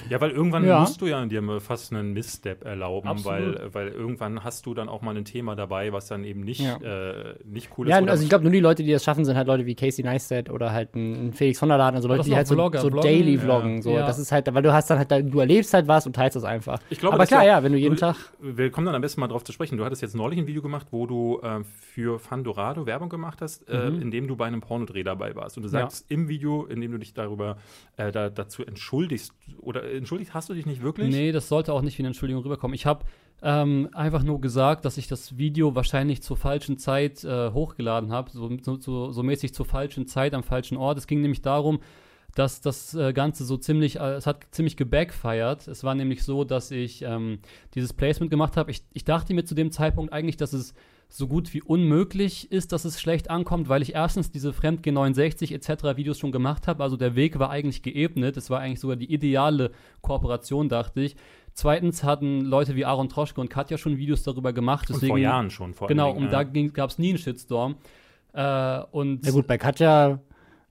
Ja, weil irgendwann Ja. musst du ja dir fast einen Missstep erlauben, Absolut. weil, weil irgendwann hast du dann auch mal ein Thema dabei, was dann eben nicht, Ja. äh, nicht cool ist. Ja, also ich glaube, nur die Leute, die das schaffen, sind halt Leute wie Casey Neistat oder halt ein, ein Felix von der Laden, also Leute, die halt so, Vlogger, so Vloggen, daily ja. vloggen. So. Ja. Das ist halt, weil du hast dann halt, du erlebst halt was und teilst das einfach. Ich glaube, Aber das klar, ja, wenn du jeden Tag. Wir kommen dann am besten mal drauf zu sprechen. Du hattest jetzt neulich ein Video gemacht, wo du äh, für Fandorado Werbung gemacht hast, äh, Mhm. in dem du bei einem Pornodreh dabei warst. Und du Ja. sagst im Video, in dem du dich darüber äh, da, dazu entschuldigst, oder entschuldigt hast du dich nicht wirklich? Nee, das sollte auch nicht wie eine Entschuldigung rüberkommen. Ich habe ähm, einfach nur gesagt, dass ich das Video wahrscheinlich zur falschen Zeit äh, hochgeladen habe, so, so, so, so mäßig zur falschen Zeit am falschen Ort. Es ging nämlich darum, dass das äh, Ganze so ziemlich, äh, es hat ziemlich gebackfired. Es war nämlich so, dass ich ähm, dieses Placement gemacht habe. Ich, ich dachte mir zu dem Zeitpunkt eigentlich, dass es so gut wie unmöglich ist, dass es schlecht ankommt, weil ich erstens diese Fremd G69 etc. Videos schon gemacht habe. Also der Weg war eigentlich geebnet. Es war eigentlich sogar die ideale Kooperation, dachte ich. Zweitens hatten Leute wie Aaron Troschke und Katja schon Videos darüber gemacht. Und Deswegen, vor Jahren schon. Vor Genau, und da gab es nie einen Shitstorm. Äh, und Ja gut, bei Katja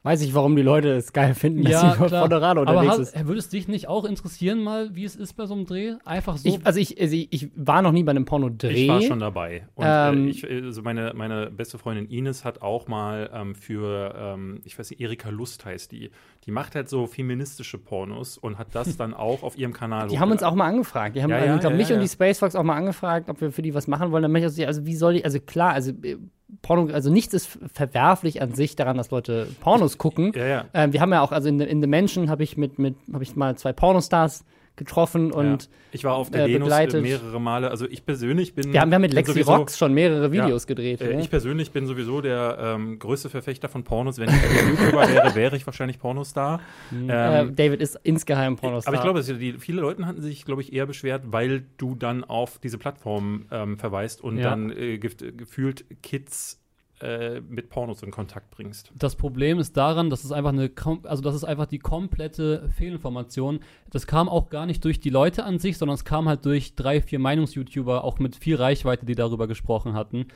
weiß ich, warum die Leute es geil finden, dass Ja, sie auf klar. Aber unterwegs hat, ist. würde es dich nicht auch interessieren, mal, wie es ist bei so einem Dreh? Einfach so. Ich, also ich, also ich, ich war noch nie bei einem Porno-Dreh. Ich war schon dabei. Und Ähm, äh, ich, äh, also meine, meine beste Freundin Ines hat auch mal ähm, für, ähm, ich weiß nicht, Erika Lust heißt die. Die macht halt so feministische Pornos und hat das dann auch auf ihrem Kanal Die haben uns auch mal angefragt. Die haben Ja, also, ja, ich glaub, ja, mich ja. und die Spacefox auch mal angefragt, ob wir für die was machen wollen. Dann möchte ich auch so, also wie soll ich, also klar, also äh, Porno, also nichts ist verwerflich an sich daran, dass Leute Pornos gucken. Ja, ja. Ähm, wir haben ja auch, also in, The- in The Mansion habe ich mit, mit habe ich mal zwei Pornostars getroffen und ja. Ich war auf der äh, Venus begleitet. mehrere Male. Also ich persönlich bin. wir haben, haben mit Lexi sowieso- Rox schon mehrere Videos gedreht. Äh, ne? ich persönlich bin sowieso der ähm, größte Verfechter von Pornos. Wenn ich YouTuber [LAUGHS] wäre, wäre ich wahrscheinlich Pornostar. äh, Ähm, David ist insgeheim Pornostar. aber ich glaube, die, viele Leute hatten sich, glaube ich, eher beschwert, weil du dann auf diese Plattform ähm, verweist und Ja. dann äh, gef- gefühlt Kids äh, mit Pornos in Kontakt bringst. Das Problem ist daran, dass es einfach eine, also das ist einfach die komplette Fehlinformation. Das kam auch gar nicht durch die Leute an sich, sondern es kam halt durch drei, vier Meinungs-YouTuber, auch mit viel Reichweite, die darüber gesprochen hatten.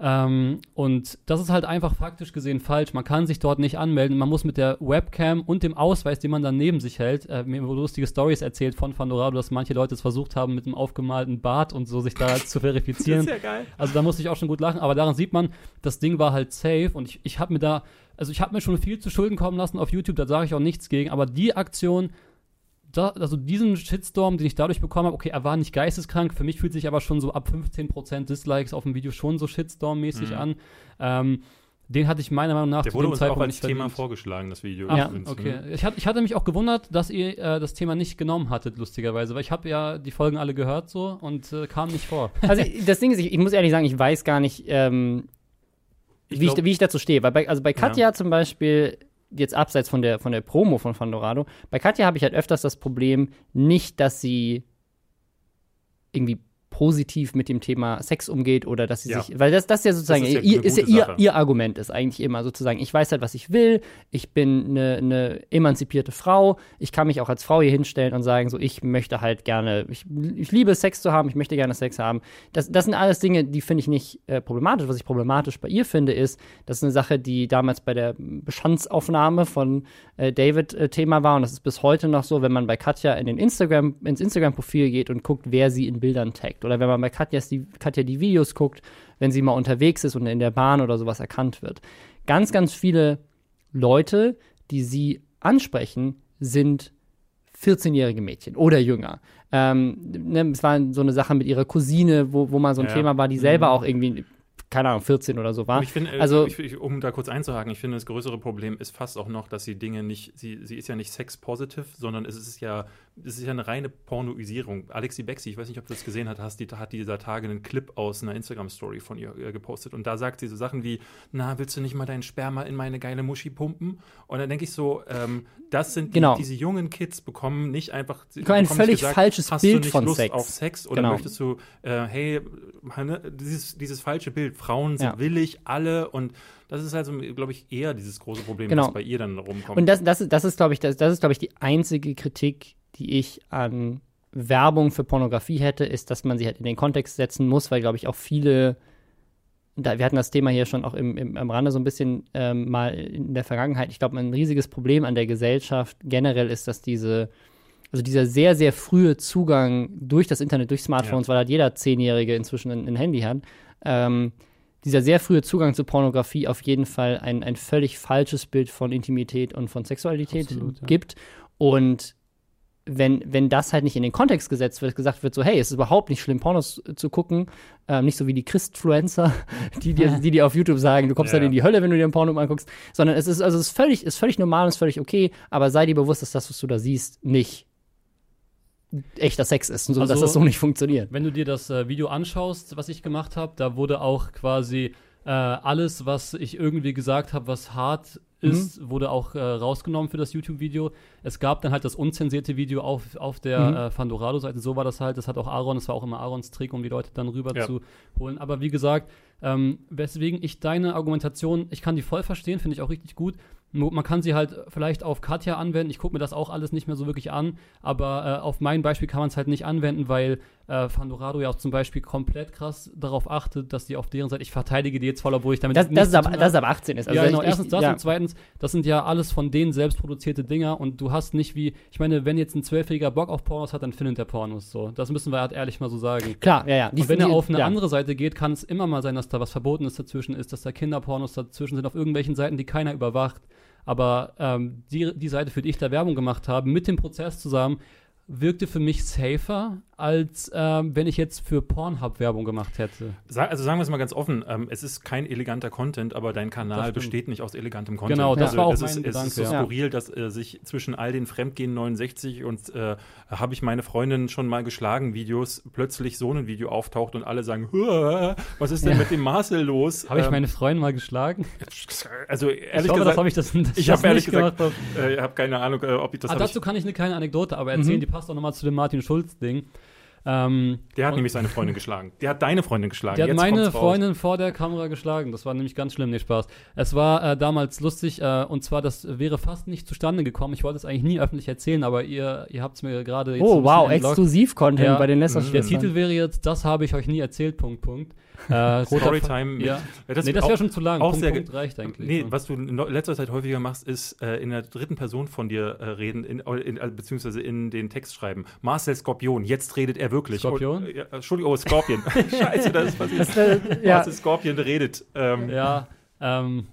Ähm, und das ist halt einfach faktisch gesehen falsch. Man kann sich dort nicht anmelden. Man muss mit der Webcam und dem Ausweis, den man dann neben sich hält, äh, mir wurden lustige Stories erzählt von Fandorado, dass manche Leute es versucht haben, mit einem aufgemalten Bart und so sich da [LAUGHS] zu verifizieren. ja geil. Also da musste ich auch schon gut lachen, aber daran sieht man, das Ding war halt safe und ich, ich habe mir da, also ich habe mir schon viel zu Schulden kommen lassen auf YouTube, da sage ich auch nichts gegen, aber die Aktion, da, also diesen Shitstorm, den ich dadurch bekommen habe, okay, er war nicht geisteskrank, für mich fühlt sich aber schon so ab 15% Dislikes auf dem Video schon so Shitstorm-mäßig Mhm. an. Ähm, den hatte ich meiner Meinung nach Der zu wurde dem uns auch Zeitpunkt als nicht Thema vorgeschlagen, das Video. Ah, übrigens, okay. ne? Ich, hatte, ich hatte mich auch gewundert, dass ihr äh, das Thema nicht genommen hattet, lustigerweise, weil ich habe ja die Folgen alle gehört so und äh, kam nicht vor. [LAUGHS] Also das Ding ist, ich, ich muss ehrlich sagen, ich weiß gar nicht, ähm, Ich wie, glaub- ich, wie ich dazu stehe. Weil bei, also bei Katja zum Beispiel, jetzt abseits von der, von der Promo von Fandorado, bei Katja habe ich halt öfters das Problem, nicht, dass sie irgendwie positiv mit dem Thema Sex umgeht oder dass sie Ja. sich, weil das, das ja sozusagen, Das ist ja ihr, ist ja ihr, ihr Argument ist eigentlich immer sozusagen, ich weiß halt, was ich will, ich bin eine, eine emanzipierte Frau, ich kann mich auch als Frau hier hinstellen und sagen, so, ich möchte halt gerne, ich, ich liebe Sex zu haben, ich möchte gerne Sex haben. Das, das sind alles Dinge, die finde ich nicht äh, problematisch. Was ich problematisch bei ihr finde, ist, das ist eine Sache, die damals bei der Bestandsaufnahme von äh, David äh, Thema war und das ist bis heute noch so, wenn man bei Katja in den Instagram, ins Instagram-Profil geht und guckt, wer sie in Bildern taggt. Oder wenn man bei Katjas die, Katja die Videos guckt, wenn sie mal unterwegs ist und in der Bahn oder sowas erkannt wird. Ganz, ganz viele Leute, die sie ansprechen, sind 14-jährige Mädchen oder jünger. Ähm, ne, es war so eine Sache mit ihrer Cousine, wo, wo mal so ein Ja. Thema war, die selber Mhm. auch irgendwie, keine Ahnung, 14 oder so war. Ich finde, Also- also, ich, ich, um da kurz einzuhaken, ich finde, das größere Problem ist fast auch noch, dass sie Dinge nicht, sie, sie ist ja nicht sex-positive, sondern es ist ja, es ist ja eine reine Pornoisierung. Alexi Bexi, ich weiß nicht, ob du das gesehen hast, hast die, hat dieser Tage einen Clip aus einer Instagram-Story von ihr äh, gepostet und da sagt sie so Sachen wie, na, willst du nicht mal deinen Sperma in meine geile Muschi pumpen? Und dann denke ich so, ähm, das sind die, Genau. diese jungen Kids bekommen nicht einfach ein völlig falsches hast Bild von Lust Sex. auf Sex oder Genau. möchtest du, äh, hey, ne, dieses, dieses falsche Bild, Frauen sind Ja. willig, alle und das ist also, glaube ich, eher dieses große Problem, Genau. das bei ihr dann rumkommt. Und das, das, ist- das ist, glaube ich, das, das ist, glaube ich, die einzige Kritik, die ich an Werbung für Pornografie hätte, ist, dass man sie halt in den Kontext setzen muss, weil, glaube ich, auch viele, da, wir hatten das Thema hier schon auch im, im, am Rande so ein bisschen ähm, mal in der Vergangenheit. Ich glaube, ein riesiges Problem an der Gesellschaft generell ist, dass diese, also dieser sehr, sehr frühe Zugang durch das Internet, durch Smartphones, weil halt jeder Zehnjährige inzwischen ein, ein Handy hat, ähm, dieser sehr frühe Zugang zu Pornografie auf jeden Fall ein, ein völlig falsches Bild von Intimität und von Sexualität Absolut, ja. gibt. Und wenn, wenn das halt nicht in den Kontext gesetzt wird, gesagt wird, so, hey, es ist überhaupt nicht schlimm, Pornos zu gucken, ähm, nicht so wie die Christfluencer, [LAUGHS] die dir, die dir auf YouTube sagen, du kommst Ja. dann in die Hölle, wenn du dir ein Porno anguckst, sondern es ist, also es ist völlig, ist völlig normal und ist völlig okay, aber sei dir bewusst, dass das, was du da siehst, nicht echter Sex ist und so, Also- dass das so nicht funktioniert. Wenn du dir das äh, Video anschaust, was ich gemacht habe, da wurde auch quasi äh, alles, was ich irgendwie gesagt habe, was hart ist, wurde auch äh, rausgenommen für das YouTube-Video. Es gab dann halt das unzensierte Video auf, auf der Mhm. äh, Fandorado-Seite. So war das halt. Das hat auch Aaron, das war auch immer Aarons Trick, um die Leute dann rüber Ja. zu holen. Aber wie gesagt, ähm, weswegen ich deine Argumentation, ich kann die voll verstehen, finde ich auch richtig gut. Man kann sie halt vielleicht auf Katja anwenden. Ich gucke mir das auch alles nicht mehr so wirklich an. Aber äh, auf mein Beispiel kann man es halt nicht anwenden, weil äh, Fandorado ja auch zum Beispiel komplett krass darauf achtet, dass die auf deren Seite, ich verteidige die jetzt voll, obwohl ich damit Das, das, tun das ist aber 18 ist. Also ja, genau. ich- Erstens das ja. und zweitens, das sind ja alles von denen selbst produzierte Dinger und du hast nicht wie, ich meine, wenn jetzt ein Zwölfjähriger Bock auf Pornos hat, dann findet der Pornos so. Das müssen wir halt ehrlich mal so sagen. Klar, ja, ja. Die- und wenn er die- auf eine ja. andere Seite geht, kann es immer mal sein, dass da was Verbotenes dazwischen ist, dass da Kinderpornos dazwischen sind, auf irgendwelchen Seiten, die keiner überwacht. Aber ähm, die, die Seite, für die ich da Werbung gemacht habe, mit dem Prozess zusammen, wirkte für mich safer, als ähm, wenn ich jetzt für Pornhub Werbung gemacht hätte. Also sagen wir es mal ganz offen, ähm, es ist kein eleganter Content, aber dein Kanal Das besteht nicht aus elegantem Content. Genau, das also war auch es mein ist, Es Gedanke, ist so ja. skurril, dass äh, sich zwischen all den Fremdgehen 69 und äh, habe ich meine Freundin schon mal geschlagen Videos plötzlich so ein Video auftaucht und alle sagen, "Huah, was ist denn Ja. mit dem Marcel los? Habe ich Ähm, meine Freundin mal geschlagen? also Ich ehrlich hoffe, das gesagt, habe ich das, dass ich das habe ehrlich gesagt, gemacht äh, ich habe keine Ahnung, äh, ob ich das ah, dazu ich, kann ich eine kleine Anekdote aber erzählen, Mhm. die passt auch nochmal zu dem Martin Schulz-Ding. Ähm, Der hat nämlich seine Freundin geschlagen. Der hat deine Freundin geschlagen. Der hat Jetzt meine. Freundin vor der Kamera geschlagen. Das war nämlich ganz schlimm, nee, Spaß. Es war äh, damals lustig äh, und zwar, das wäre fast nicht zustande gekommen. Ich wollte es eigentlich nie öffentlich erzählen, aber ihr, ihr habt es mir gerade jetzt Oh, wow. Exklusiv-Content Ja. bei den Mhm. Der. Titel wäre jetzt, das habe ich euch nie erzählt, Punkt, Punkt. Äh, Storytime. Ja. Das nee, das wäre schon zu lang. auch Punkt, sehr Punkt reicht eigentlich. Nee, ne? was du in letzter Zeit häufiger machst, ist äh, in der dritten Person von dir äh, reden, in, in, äh, beziehungsweise in den Text schreiben. Marcel Skorpion, jetzt redet er wirklich. Skorpion? Oh, ja, Entschuldigung, oh, Skorpion. [LAUGHS] [LAUGHS] Scheiße, das ist passiert. Äh, ja. Marcel Skorpion redet. Ähm, Ja, ähm,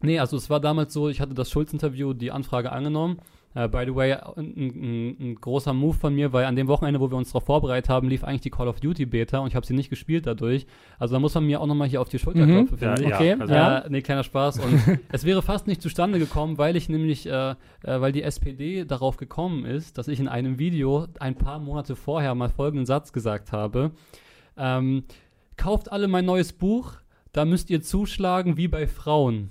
nee, also es war damals so, ich hatte das Schulz-Interview, die Anfrage angenommen Äh, by the way, ein, ein, ein, großer Move von mir, weil an dem Wochenende, wo wir uns darauf vorbereitet haben, lief eigentlich die Call of Duty Beta und ich habe sie nicht gespielt dadurch. Also da muss man mir auch nochmal hier auf die Schulter Mhm. klopfen, Ja, finde ich. ja, Okay, also- ja. Äh, nee, kleiner Spaß. Und [LAUGHS] es wäre fast nicht zustande gekommen, weil ich nämlich, äh, äh, weil die SPD darauf gekommen ist, dass ich in einem Video ein paar Monate vorher mal folgenden Satz gesagt habe. Ähm, kauft alle mein neues Buch, da müsst ihr zuschlagen wie bei Frauen.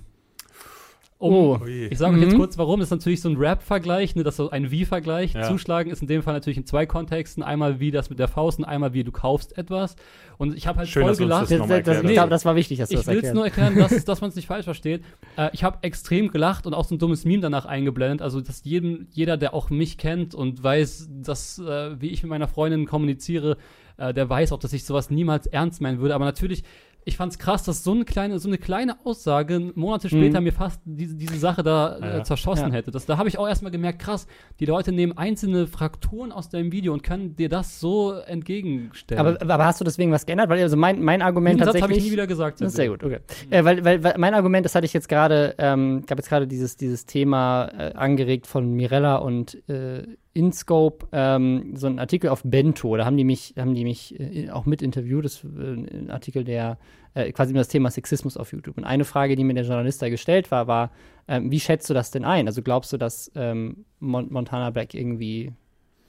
Um, Oh. Ich sage euch jetzt Mhm. kurz, warum. Das ist natürlich so ein Rap-Vergleich, ne? das ist so ein Wie-Vergleich. Ja. Zuschlagen ist in dem Fall natürlich in zwei Kontexten. Einmal wie das mit der Faust und einmal wie du kaufst etwas. Und ich habe halt Schön, voll gelacht. das Das, das, ich glaube, das war wichtig, dass du Ich das will es erklärst. nur erklären, dass, [LAUGHS] dass man es nicht falsch versteht. Äh, ich habe extrem gelacht und auch so ein dummes Meme danach eingeblendet. Also, dass jedem, jeder, der auch mich kennt und weiß, dass, äh, wie ich mit meiner Freundin kommuniziere, äh, der weiß auch, dass ich sowas niemals ernst meinen würde. Aber natürlich, ich fand es krass, dass so eine kleine, so eine kleine Aussage Monate später Mhm. mir fast diese, diese Sache da Ja. äh, zerschossen Ja. hätte. Das, da habe ich auch erstmal gemerkt, krass, die Leute nehmen einzelne Frakturen aus deinem Video und können dir das so entgegenstellen. Aber, aber hast du deswegen was geändert? Weil also mein, mein Argument Diesen Satz habe tatsächlich. ich nie wieder gesagt. Das ist sehr gut, okay. Äh, weil, weil, weil mein Argument, das hatte ich jetzt gerade, ähm, gab jetzt gerade dieses, dieses Thema äh, angeregt von Mirella und äh, InScope, ähm, so ein Artikel auf Bento, da haben die mich, haben die mich äh, auch mit interviewt, das ist äh, ein Artikel, der äh, quasi über das Thema Sexismus auf YouTube. Und eine Frage, die mir der Journalist da gestellt war, war, ähm, wie schätzt du das denn ein? Also glaubst du, dass ähm, Mon Montana Black irgendwie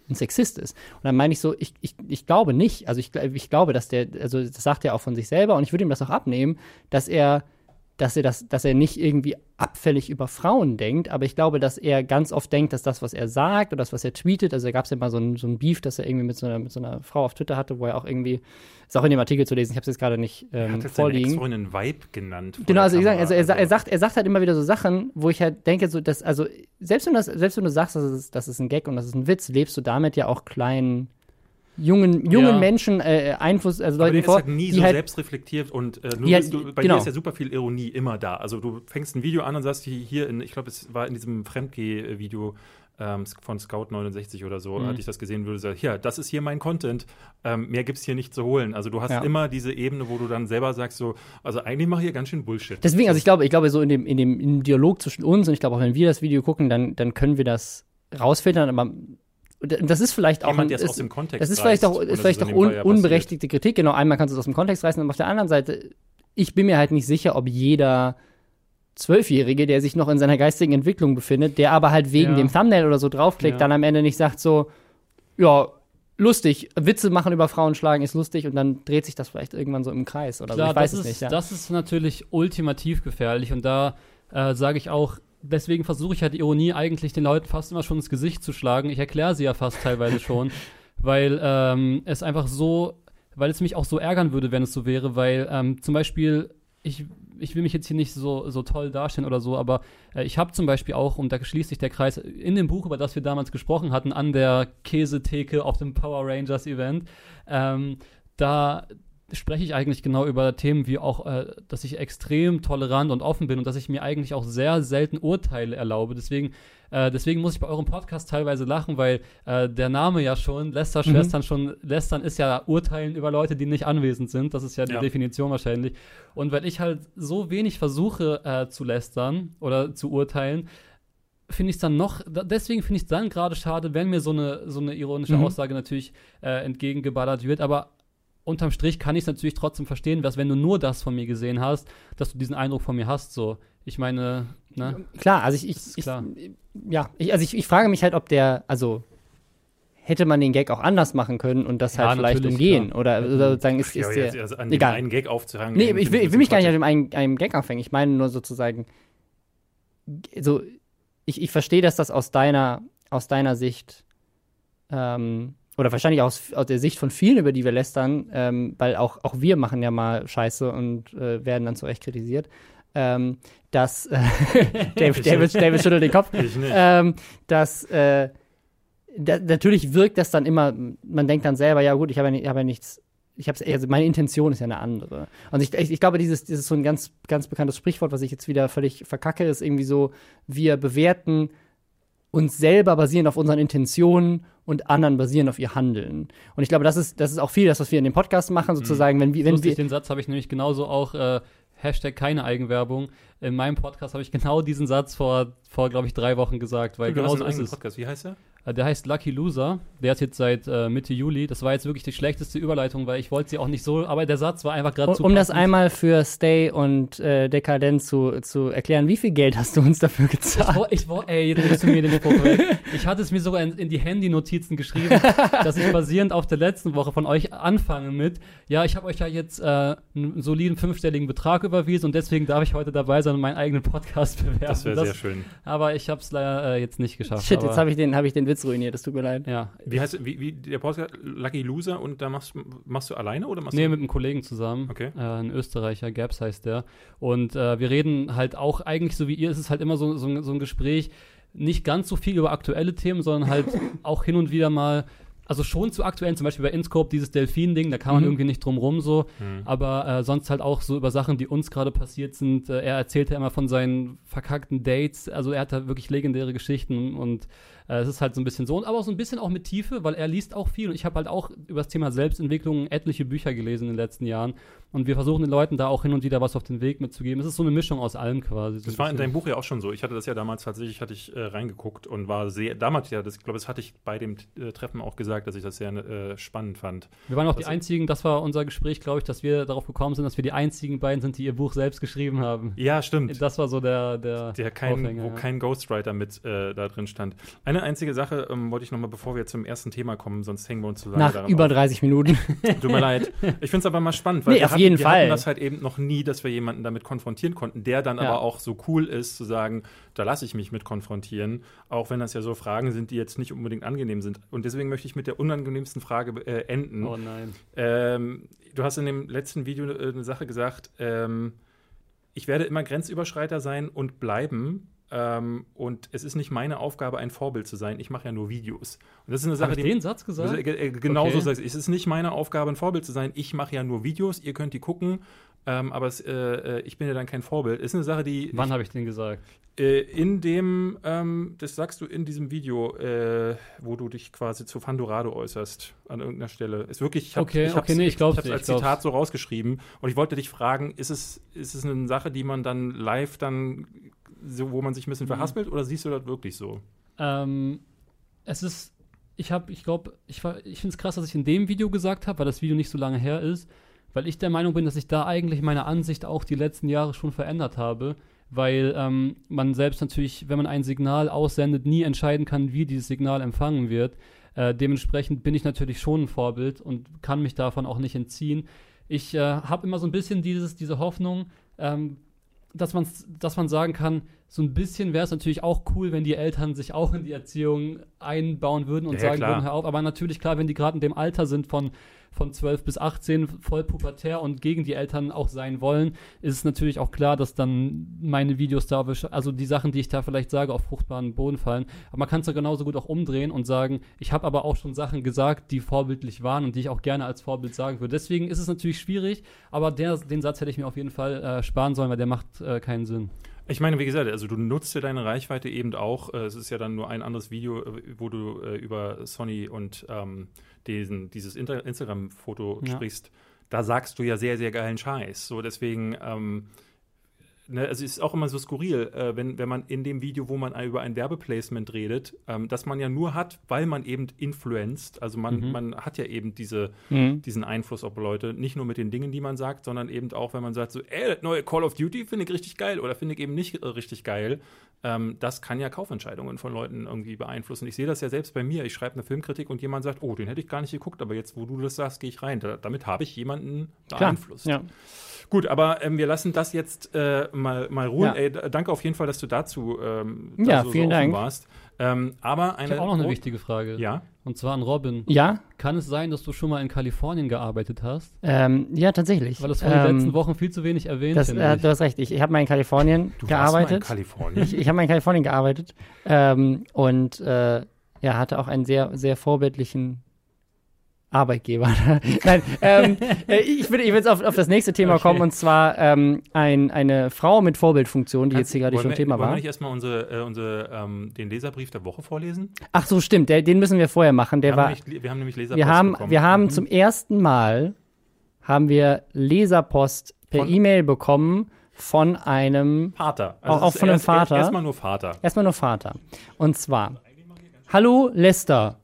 ein Sexist ist. Und dann meine ich so, ich, ich, ich glaube nicht. Also ich, ich glaube, dass der, also das sagt er auch von sich selber und ich würde ihm das auch abnehmen, dass er, dass er das, dass er nicht irgendwie abfällig über Frauen denkt, aber ich glaube, dass er ganz oft denkt, dass das, was er sagt oder das, was er tweetet, also da gab es ja mal so ein, so ein Beef, dass er irgendwie mit so, einer, mit so einer Frau auf Twitter hatte, wo er auch irgendwie, ist auch in dem Artikel zu lesen, ich habe es jetzt gerade nicht Er ähm, hat jetzt seine vorliegen. Ex-Freundin Vibe genannt. Genau, also, Kamera. also, er, sa- er, sagt, er sagt halt immer wieder so Sachen, wo ich halt denke, so, dass, also selbst wenn, das, selbst wenn du sagst, das ist, das ist ein Gag und das ist ein Witz, lebst du damit ja auch kleinen, jungen, jungen Ja. Menschen äh, Einfluss, also Leuten vor, halt nie die so halt, selbstreflektiert und äh, nur Ja, bist du, bei genau. dir ist ja super viel Ironie immer da. Also du fängst ein Video an und sagst hier- in, ich glaube, es war in diesem Fremdgeh-Video ähm, von Scout 69 oder so, Mhm. hatte ich das gesehen, würde sagen, hier, das ist hier mein Content, ähm, mehr gibt's hier nicht zu holen. Also du hast Ja. immer diese Ebene, wo du dann selber sagst so, also eigentlich mache ich hier ganz schön Bullshit. deswegen, also ich glaube, ich glaube, so in dem, in dem, Dialog zwischen uns und ich glaube auch, wenn wir das Video gucken, dann, dann können wir das rausfiltern, aber das ist vielleicht auch Jemand, ein, der es aus dem Kontext Das ist vielleicht auch, ist vielleicht so auch Fall un, unberechtigte Kritik. Genau, einmal kannst du es aus dem Kontext reißen, aber auf der anderen Seite, ich bin mir halt nicht sicher, ob jeder Zwölfjährige, der sich noch in seiner geistigen Entwicklung befindet, der aber halt wegen Ja. dem Thumbnail oder so draufklickt, Ja. dann am Ende nicht sagt so, ja, lustig, Witze machen über Frauen schlagen ist lustig und dann dreht sich das vielleicht irgendwann so im Kreis oder Klar, so. Ich weiß das, es ist, nicht. Ja. das ist natürlich ultimativ gefährlich und da äh, sage ich auch, deswegen versuche ich halt die Ironie eigentlich den Leuten fast immer schon ins Gesicht zu schlagen. Ich erkläre sie ja fast teilweise schon, [LAUGHS] weil ähm, es einfach so, weil es mich auch so ärgern würde, wenn es so wäre, weil ähm, zum Beispiel ich, ich will mich jetzt hier nicht so, so toll darstellen oder so, aber äh, ich habe zum Beispiel auch, und da schließt sich der Kreis, in dem Buch, über das wir damals gesprochen hatten, an der Käsetheke auf dem Power Rangers Event, ähm, da spreche ich eigentlich genau über Themen wie auch, äh, dass ich extrem tolerant und offen bin und dass ich mir eigentlich auch sehr selten Urteile erlaube. Deswegen, äh, deswegen muss ich bei eurem Podcast teilweise lachen, weil äh, der Name ja schon, Lästerschwestern schon, Lästern ist ja Urteilen über Leute, die nicht anwesend sind. Das ist ja die Ja. Definition wahrscheinlich. Und weil ich halt so wenig versuche äh, zu lästern oder zu urteilen, finde ich es dann noch, deswegen finde ich es dann gerade schade, wenn mir so eine, so eine ironische Mhm. Aussage natürlich äh, entgegengeballert wird, aber unterm Strich kann ich es natürlich trotzdem verstehen, dass wenn du nur das von mir gesehen hast, dass du diesen Eindruck von mir hast, so. Ich meine, ne? Klar, also ich, ich, ich klar. ja, ich, also ich, ich frage mich halt, ob der, also hätte man den Gag auch anders machen können und das Ja, halt vielleicht umgehen klar. oder, oder sozusagen ist, ja, ist jetzt, der, also an dem egal. einen Gag aufzuhangen. Nee, ich will, ich will mich gar nicht an dem einen, einem Gag aufhängen. Ich meine nur sozusagen, so, ich, ich verstehe, dass das aus deiner, aus deiner Sicht, ähm, oder wahrscheinlich aus, aus der Sicht von vielen, über die wir lästern, ähm, weil auch, auch wir machen ja mal Scheiße und äh, werden dann zu Recht kritisiert, ähm, dass, äh, [LAUGHS] David, David, David schüttelt den Kopf, ähm, dass äh, da, natürlich wirkt das dann immer, man denkt dann selber, ja gut, ich habe ja, habe ja nichts, ich habe also meine Intention ist ja eine andere. Und ich, ich, ich glaube, dieses, dieses so ein ganz, ganz bekanntes Sprichwort, was ich jetzt wieder völlig verkacke, ist irgendwie so, wir bewerten uns selber basierend auf unseren Intentionen und anderen basierend auf ihr Handeln. Und ich glaube, das ist, das ist auch viel das, was wir in dem Podcast machen, sozusagen, wenn wir, wenn Lustig, wir, den Satz habe ich nämlich genauso auch äh, Hashtag keine Eigenwerbung. In meinem Podcast habe ich genau diesen Satz vor, vor glaube ich, drei Wochen gesagt, weil du genau so ist es. Podcast. Wie heißt der? Äh, Der heißt Lucky Loser. Der ist jetzt seit äh, Mitte Juli. Das war jetzt wirklich die schlechteste Überleitung, weil ich wollte sie auch nicht so, aber der Satz war einfach gerade Um, zu um das einmal für Stay und äh, Dekadent zu, zu erklären, wie viel Geld hast du uns dafür Ich gezahlt? Ich, wo- ey, jetzt nimmst du mir den Spruch weg. Ich hatte es mir sogar in, in die Handy-Notizen geschrieben, [LAUGHS] dass ich basierend auf der letzten Woche von euch anfange mit, ja, ich habe euch ja jetzt äh, einen soliden fünfstelligen Betrag überwiesen und deswegen darf ich heute dabei sein und meinen eigenen Podcast [LAUGHS] bewerben. Das wäre sehr schön. Aber ich habe es leider äh, jetzt nicht geschafft. Shit, aber, jetzt habe ich, den- hab ich den Witz ruiniert, das tut mir leid. Ja, Wie heißt wie, wie der Podcast Lucky Loser und da machst, machst du alleine oder machst Nee, du mit einem Kollegen zusammen. Okay. Äh, ein Österreicher, Gaps heißt der. Und äh, wir reden halt auch eigentlich so wie ihr, es ist halt immer so, so, so ein Gespräch, nicht ganz so viel über aktuelle Themen, sondern halt [LAUGHS] auch hin und wieder mal, also schon zu aktuellen, zum Beispiel bei Inscope, dieses Delfin-Ding, da kann man Mhm. irgendwie nicht drum rum so. Hm. Aber äh, sonst halt auch so über Sachen, die uns gerade passiert sind. Äh, er erzählt ja immer von seinen verkackten Dates. Also er hat da wirklich legendäre Geschichten und äh, es ist halt so ein bisschen so, aber auch so ein bisschen auch mit Tiefe, weil er liest auch viel und ich habe halt auch über das Thema Selbstentwicklung etliche Bücher gelesen in den letzten Jahren und wir versuchen den Leuten da auch hin und wieder was auf den Weg mitzugeben. Es ist so eine Mischung aus allem quasi. So Das war in deinem Buch ja auch schon so. Ich hatte das ja damals tatsächlich, hatte ich äh, reingeguckt und war sehr, damals ja, das, ich glaube, das hatte ich bei dem äh, Treffen auch gesagt, dass ich das sehr äh, spannend fand. wir waren auch die Was- einzigen, das war unser Gespräch, glaube ich, dass wir darauf gekommen sind, dass wir die einzigen beiden sind, die ihr Buch selbst geschrieben haben. Ja, stimmt. Das war so der, der, Der kein, Aufhänger, wo ja. kein Ghostwriter mit äh, da drin stand. Eine einzige Sache ähm, wollte ich noch mal, bevor wir zum ersten Thema kommen, sonst hängen wir uns zu lange Nach über auf. 30 Minuten. [LAUGHS] Tut mir leid. Ich finde es aber mal spannend, weil Nee, wir, auf hatten, jeden wir Fall. hatten das halt eben noch nie, dass wir jemanden damit konfrontieren konnten, der dann Ja. aber auch so cool ist, zu sagen, da lasse ich mich mit konfrontieren, auch wenn das ja so Fragen sind, die jetzt nicht unbedingt angenehm sind. Und deswegen möchte ich mit der unangenehmsten Frage äh, enden. Oh nein. Ähm, du hast in dem letzten Video äh, eine Sache gesagt, ähm, ich werde immer Grenzüberschreiter sein und bleiben. Ähm, und es ist nicht meine Aufgabe, ein Vorbild zu sein. Ich mache ja nur Videos. Und das ist eine Sache, Habe ich die den Satz gesagt? äh, äh, Genau so Okay. sagst du. Es ist nicht meine Aufgabe, ein Vorbild zu sein. Ich mache ja nur Videos, ihr könnt die gucken, ähm, aber es, äh, äh, ich bin ja dann kein Vorbild. Ist eine Sache, die Wann habe ich den gesagt? äh, in dem, ähm, das sagst du in diesem Video, äh, wo du dich quasi zu Fandorado äußerst, an irgendeiner Stelle. Ist wirklich, ich habe Okay, ich okay, nee, ich glaub's als glaub's. Zitat so rausgeschrieben und ich wollte dich fragen, ist es, ist es eine Sache, die man dann live dann, so, wo man sich ein bisschen Mhm. verhaspelt oder siehst du das wirklich so? Ähm, es ist, ich habe, ich glaube, ich, ich finde es krass, dass ich in dem Video gesagt habe, weil das Video nicht so lange her ist, weil ich der Meinung bin, dass ich da eigentlich meine Ansicht auch die letzten Jahre schon verändert habe, weil ähm, man selbst natürlich, wenn man ein Signal aussendet, nie entscheiden kann, wie dieses Signal empfangen wird. Äh, dementsprechend bin ich natürlich schon ein Vorbild und kann mich davon auch nicht entziehen. Ich äh, habe immer so ein bisschen dieses, diese Hoffnung, ähm, dass, man's, dass man sagen kann, so ein bisschen wäre es natürlich auch cool, wenn die Eltern sich auch in die Erziehung einbauen würden und Ja, sagen klar. würden, hör auf. Aber natürlich, klar, wenn die gerade in dem Alter sind von, von 12 bis 18, voll pubertär und gegen die Eltern auch sein wollen, ist es natürlich auch klar, dass dann meine Videos da, also die Sachen, die ich da vielleicht sage, auf fruchtbaren Boden fallen. Aber man kann es ja genauso gut auch umdrehen und sagen, ich habe aber auch schon Sachen gesagt, die vorbildlich waren und die ich auch gerne als Vorbild sagen würde. Deswegen ist es natürlich schwierig, aber der, den Satz hätte ich mir auf jeden Fall äh, sparen sollen, weil der macht äh, keinen Sinn. Ich meine, wie gesagt, also du nutzt ja deine Reichweite eben auch. Äh, es ist ja dann nur ein anderes Video, äh, wo du äh, über Sony und ähm, diesen, dieses Instagram-Foto Ja. sprichst. Da sagst du ja sehr, sehr geilen Scheiß. So, deswegen, ähm, ne, also es ist auch immer so skurril, äh, wenn, wenn man in dem Video, wo man über ein Werbeplacement redet, ähm, das man ja nur hat, weil man eben influenzt. Also man, Mhm. man hat ja eben diese, Mhm. diesen Einfluss auf Leute, nicht nur mit den Dingen, die man sagt, sondern eben auch, wenn man sagt, so, ey, das neue Call of Duty finde ich richtig geil oder finde ich eben nicht äh, richtig geil. Ähm, das kann ja Kaufentscheidungen von Leuten irgendwie beeinflussen. Ich sehe das ja selbst bei mir. Ich schreibe eine Filmkritik und jemand sagt, oh, den hätte ich gar nicht geguckt, aber jetzt, wo du das sagst, gehe ich rein. Da, damit habe ich jemanden Klar. beeinflusst. Ja. Gut, aber ähm, wir lassen das jetzt äh, mal, mal ruhen. Ja. Ey, danke auf jeden Fall, dass du dazu ähm, Ja, da so, vielen so offen Dank. warst. Ähm, aber Ich eine, habe auch noch eine wichtige Frage. Ja. Und zwar an Robin. Ja, Kann es sein, dass du schon mal in Kalifornien gearbeitet hast? ähm, ja, tatsächlich. Weil das den ähm, letzten Wochen viel zu wenig erwähnt das, äh, ich. Du hast recht, ich, ich habe mal in Kalifornien Du warst mal in gearbeitet. Kalifornien. Ich, ich habe mal in Kalifornien gearbeitet ähm, und äh, ja, hatte auch einen sehr, sehr vorbildlichen Arbeitgeber. [LAUGHS] Nein, ähm, äh, ich würde ich jetzt auf, auf das nächste Thema Okay. kommen und zwar ähm, ein, eine Frau mit Vorbildfunktion, die jetzt hier gerade schon wir- Thema Wollen wir war. nicht erstmal unsere, äh, unsere, ähm, den Leserbrief der Woche vorlesen? Ach so, stimmt, der, den müssen wir vorher machen. Der wir, war, haben nämlich, wir haben nämlich Leserpost wir haben, bekommen. wir haben Mhm. zum ersten Mal haben wir Leserpost per E-Mail bekommen von einem Vater. Auch- auch ist von einem erst- Vater? Erstmal nur Vater. Erstmal nur Vater. Und zwar: Hallo Lester,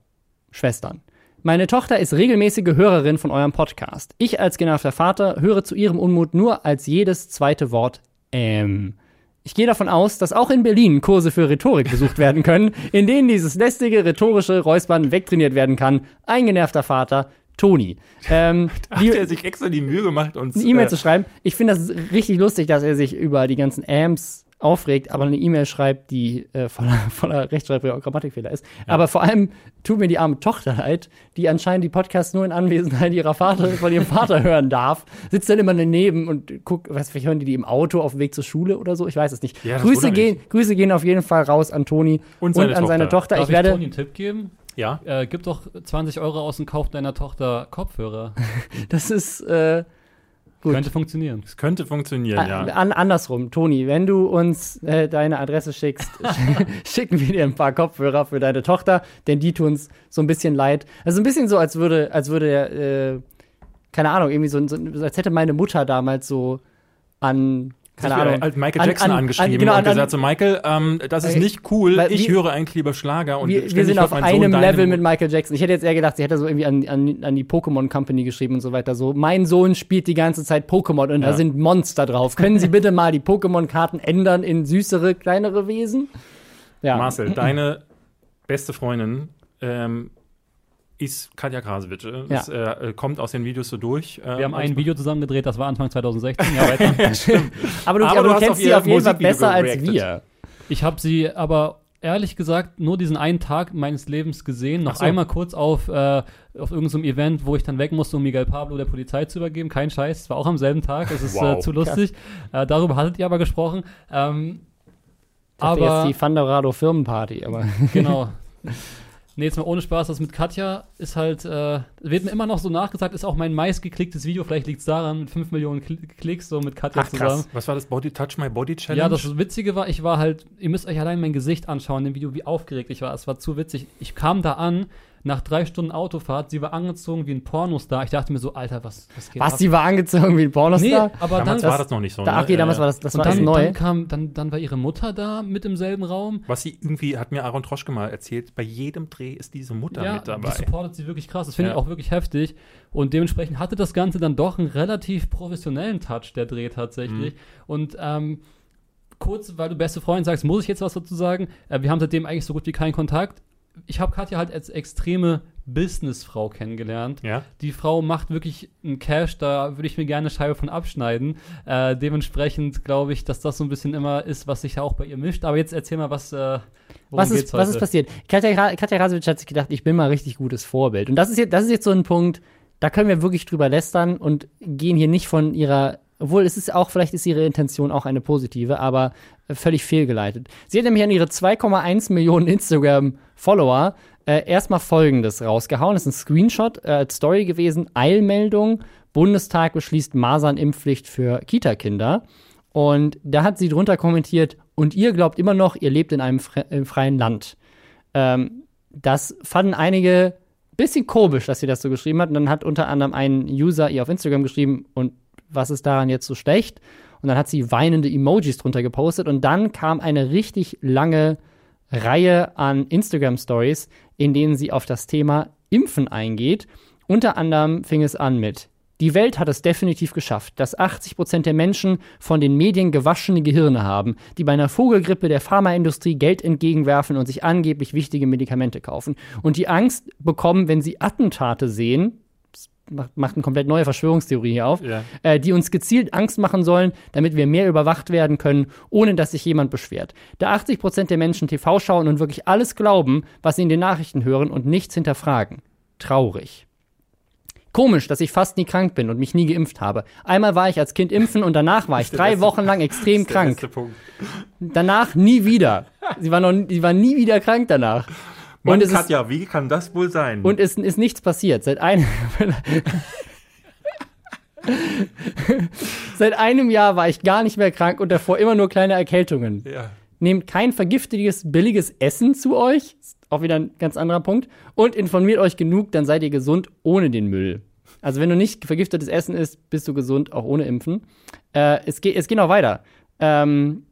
Schwestern. Meine Tochter ist regelmäßige Hörerin von eurem Podcast. Ich als genervter Vater höre zu ihrem Unmut nur als jedes zweite Wort ähm. Ich gehe davon aus, dass auch in Berlin Kurse für Rhetorik besucht werden können, in denen dieses lästige rhetorische Räuspern wegtrainiert werden kann. Ein genervter Vater, Toni. Ähm, [LAUGHS] Hat er sich extra die Mühe gemacht, uns eine E-Mail äh, zu schreiben. Ich finde das richtig lustig, dass er sich über die ganzen Amps aufregt, aber eine E-Mail schreibt, die äh, voller, [LAUGHS] voller Rechtschreibfehler und Grammatikfehler ist. Aber vor allem tut mir die arme Tochter leid, die anscheinend die Podcasts nur in Anwesenheit ihrer Vater, von ihrem Vater [LAUGHS] hören darf, sitzt dann immer daneben und guckt, was vielleicht hören die die im Auto auf dem Weg zur Schule oder so, ich weiß es nicht. Ja, Grüße, gehen, Grüße gehen auf jeden Fall raus an Toni Und seine an seine Tochter. Tochter. Darf Ich ich, werde, Toni einen Tipp geben? Ja. Äh, gib doch 20 Euro aus und kauf deiner Tochter Kopfhörer. [LAUGHS] das ist äh, Gut. Könnte funktionieren. Es könnte funktionieren, ja. An, andersrum, Toni, wenn du uns äh, deine Adresse schickst, [LAUGHS] [LAUGHS] schicken wir dir ein paar Kopfhörer für deine Tochter, denn die tun uns so ein bisschen leid. Also ein bisschen so, als würde, als würde der, äh, keine Ahnung, irgendwie so, so, als hätte meine Mutter damals so an, keine äh, Ahnung, als Michael an- Jackson an- angeschrieben an- genau, und an- an- gesagt so, Michael, ähm, das ist Äh, nicht cool, weil ich wir- höre eigentlich lieber Schlager und wir, wir sind auf Sohn einem deine Level mit Michael Jackson. Ich hätte jetzt eher gedacht, sie hätte so irgendwie an, an, an die Pokémon Company geschrieben und so weiter. So, mein Sohn spielt die ganze Zeit Pokémon und da Ja. sind Monster drauf. Können Sie bitte mal die Pokémon-Karten ändern in süßere, kleinere Wesen? Ja. Marcel, deine beste Freundin ähm, ist Katja Krasowitsch. äh, Ja. Das äh, kommt aus den Videos so durch. äh, Wir haben ein. Video zusammen gedreht, das war Anfang 2016. Ja, weiter. [LAUGHS] Aber du, Aber aber du kennst auf sie auf jeden Fall Musikvideo besser als wir. Ich habe sie aber ehrlich gesagt nur diesen einen Tag meines Lebens gesehen. Noch so. einmal kurz auf, äh, auf irgendeinem Event, wo ich dann weg musste, um Miguel Pablo der Polizei zu übergeben. Kein Scheiß, es war auch am selben Tag. Es ist Wow. äh, zu lustig. Äh, darüber hattet ihr aber gesprochen. Ähm, Aber aber jetzt die Fandorado Firmenparty, aber genau. [LAUGHS] Nee, jetzt mal ohne Spaß, das mit Katja ist halt, äh, wird mir immer noch so nachgesagt, ist auch mein meistgeklicktes Video, vielleicht liegt es daran, mit 5 Millionen Kl Klicks, so mit Katja Ach, zusammen. krass. Was war das? Body Touch My Body Challenge? Ja, das Witzige war, ich war halt, ihr müsst euch allein mein Gesicht anschauen, im Video, wie aufgeregt ich war. Es war zu witzig. Ich kam da an, nach drei Stunden Autofahrt, sie war angezogen wie ein Pornostar. Ich dachte mir so, Alter, was, was geht was, ab? die war angezogen wie ein Nee, Pornostar? aber damals dann, war das noch nicht so. da, ne? okay, damals Äh, war das, das und war dann, das neu. dann kam, dann, dann war ihre Mutter da mit im selben Raum. Was sie irgendwie, hat mir Aaron Troschke mal erzählt, bei jedem Dreh ist diese Mutter ja, mit die dabei. supportet sie wirklich krass. Das finde Ja. ich auch wirklich heftig. Und dementsprechend hatte das Ganze dann doch einen relativ professionellen Touch, der Dreh tatsächlich. Mhm. Und ähm, kurz, weil du beste Freundin sagst, muss ich jetzt was dazu sagen. Äh, wir haben seitdem eigentlich so gut wie keinen Kontakt. Ich habe Katja halt als extreme Businessfrau kennengelernt. Ja? Die Frau macht wirklich einen Cash, da würde ich mir gerne eine Scheibe von abschneiden. Äh, dementsprechend glaube ich, dass das so ein bisschen immer ist, was sich da auch bei ihr mischt. Aber jetzt erzähl mal, was, äh, worum Was ist, was ist passiert? Katja, Katja Rasowitsch hat sich gedacht, ich bin mal richtig gutes Vorbild. Und das ist jetzt, das ist jetzt so ein Punkt, da können wir wirklich drüber lästern und gehen hier nicht von ihrer, obwohl es ist auch, vielleicht ist ihre Intention auch eine positive, aber völlig fehlgeleitet. Sie hat nämlich an ihre 2,1 Millionen Instagram-Follower äh, erstmal folgendes rausgehauen. Das ist ein Screenshot äh, als Story gewesen. Eilmeldung. Bundestag beschließt Masernimpfpflicht für Kita-Kinder. Und da hat sie drunter kommentiert, und ihr glaubt immer noch, ihr lebt in einem fre im freien Land. Ähm, das fanden einige bisschen komisch, dass sie das so geschrieben hat. Und dann hat unter anderem ein User ihr auf Instagram geschrieben, und was ist daran jetzt so schlecht? Und dann hat sie weinende Emojis drunter gepostet. Und dann kam eine richtig lange Reihe an Instagram-Stories, in denen sie auf das Thema Impfen eingeht. Unter anderem fing es an mit die Welt hat es definitiv geschafft, dass 80 Prozent der Menschen von den Medien gewaschene Gehirne haben, die bei einer Vogelgrippe der Pharmaindustrie Geld entgegenwerfen und sich angeblich wichtige Medikamente kaufen. Und die Angst bekommen, wenn sie Attentate sehen, macht, macht eine komplett neue Verschwörungstheorie hier auf, Ja. äh, die uns gezielt Angst machen sollen, damit wir mehr überwacht werden können, ohne dass sich jemand beschwert. Da 80 Prozent der Menschen TV schauen und wirklich alles glauben, was sie in den Nachrichten hören und nichts hinterfragen. Traurig. Komisch, dass ich fast nie krank bin und mich nie geimpft habe. Einmal war ich als Kind impfen und danach war ich drei Wochen lang extrem [LAUGHS] krank. Danach nie wieder. Sie war, noch, sie war nie wieder krank danach. Mann, Und es ist- Katja, wie kann das wohl sein? Und es ist nichts passiert. Seit einem, [LAUGHS] Seit einem Jahr war ich gar nicht mehr krank und davor immer nur kleine Erkältungen. ja. Nehmt kein vergiftiges, billiges Essen zu euch. Ist auch wieder ein ganz anderer Punkt. Und informiert euch genug, dann seid ihr gesund ohne den Müll. Also wenn du nicht vergiftetes Essen isst, bist du gesund, auch ohne Impfen. Äh, es, geht, es geht noch weiter. Ähm,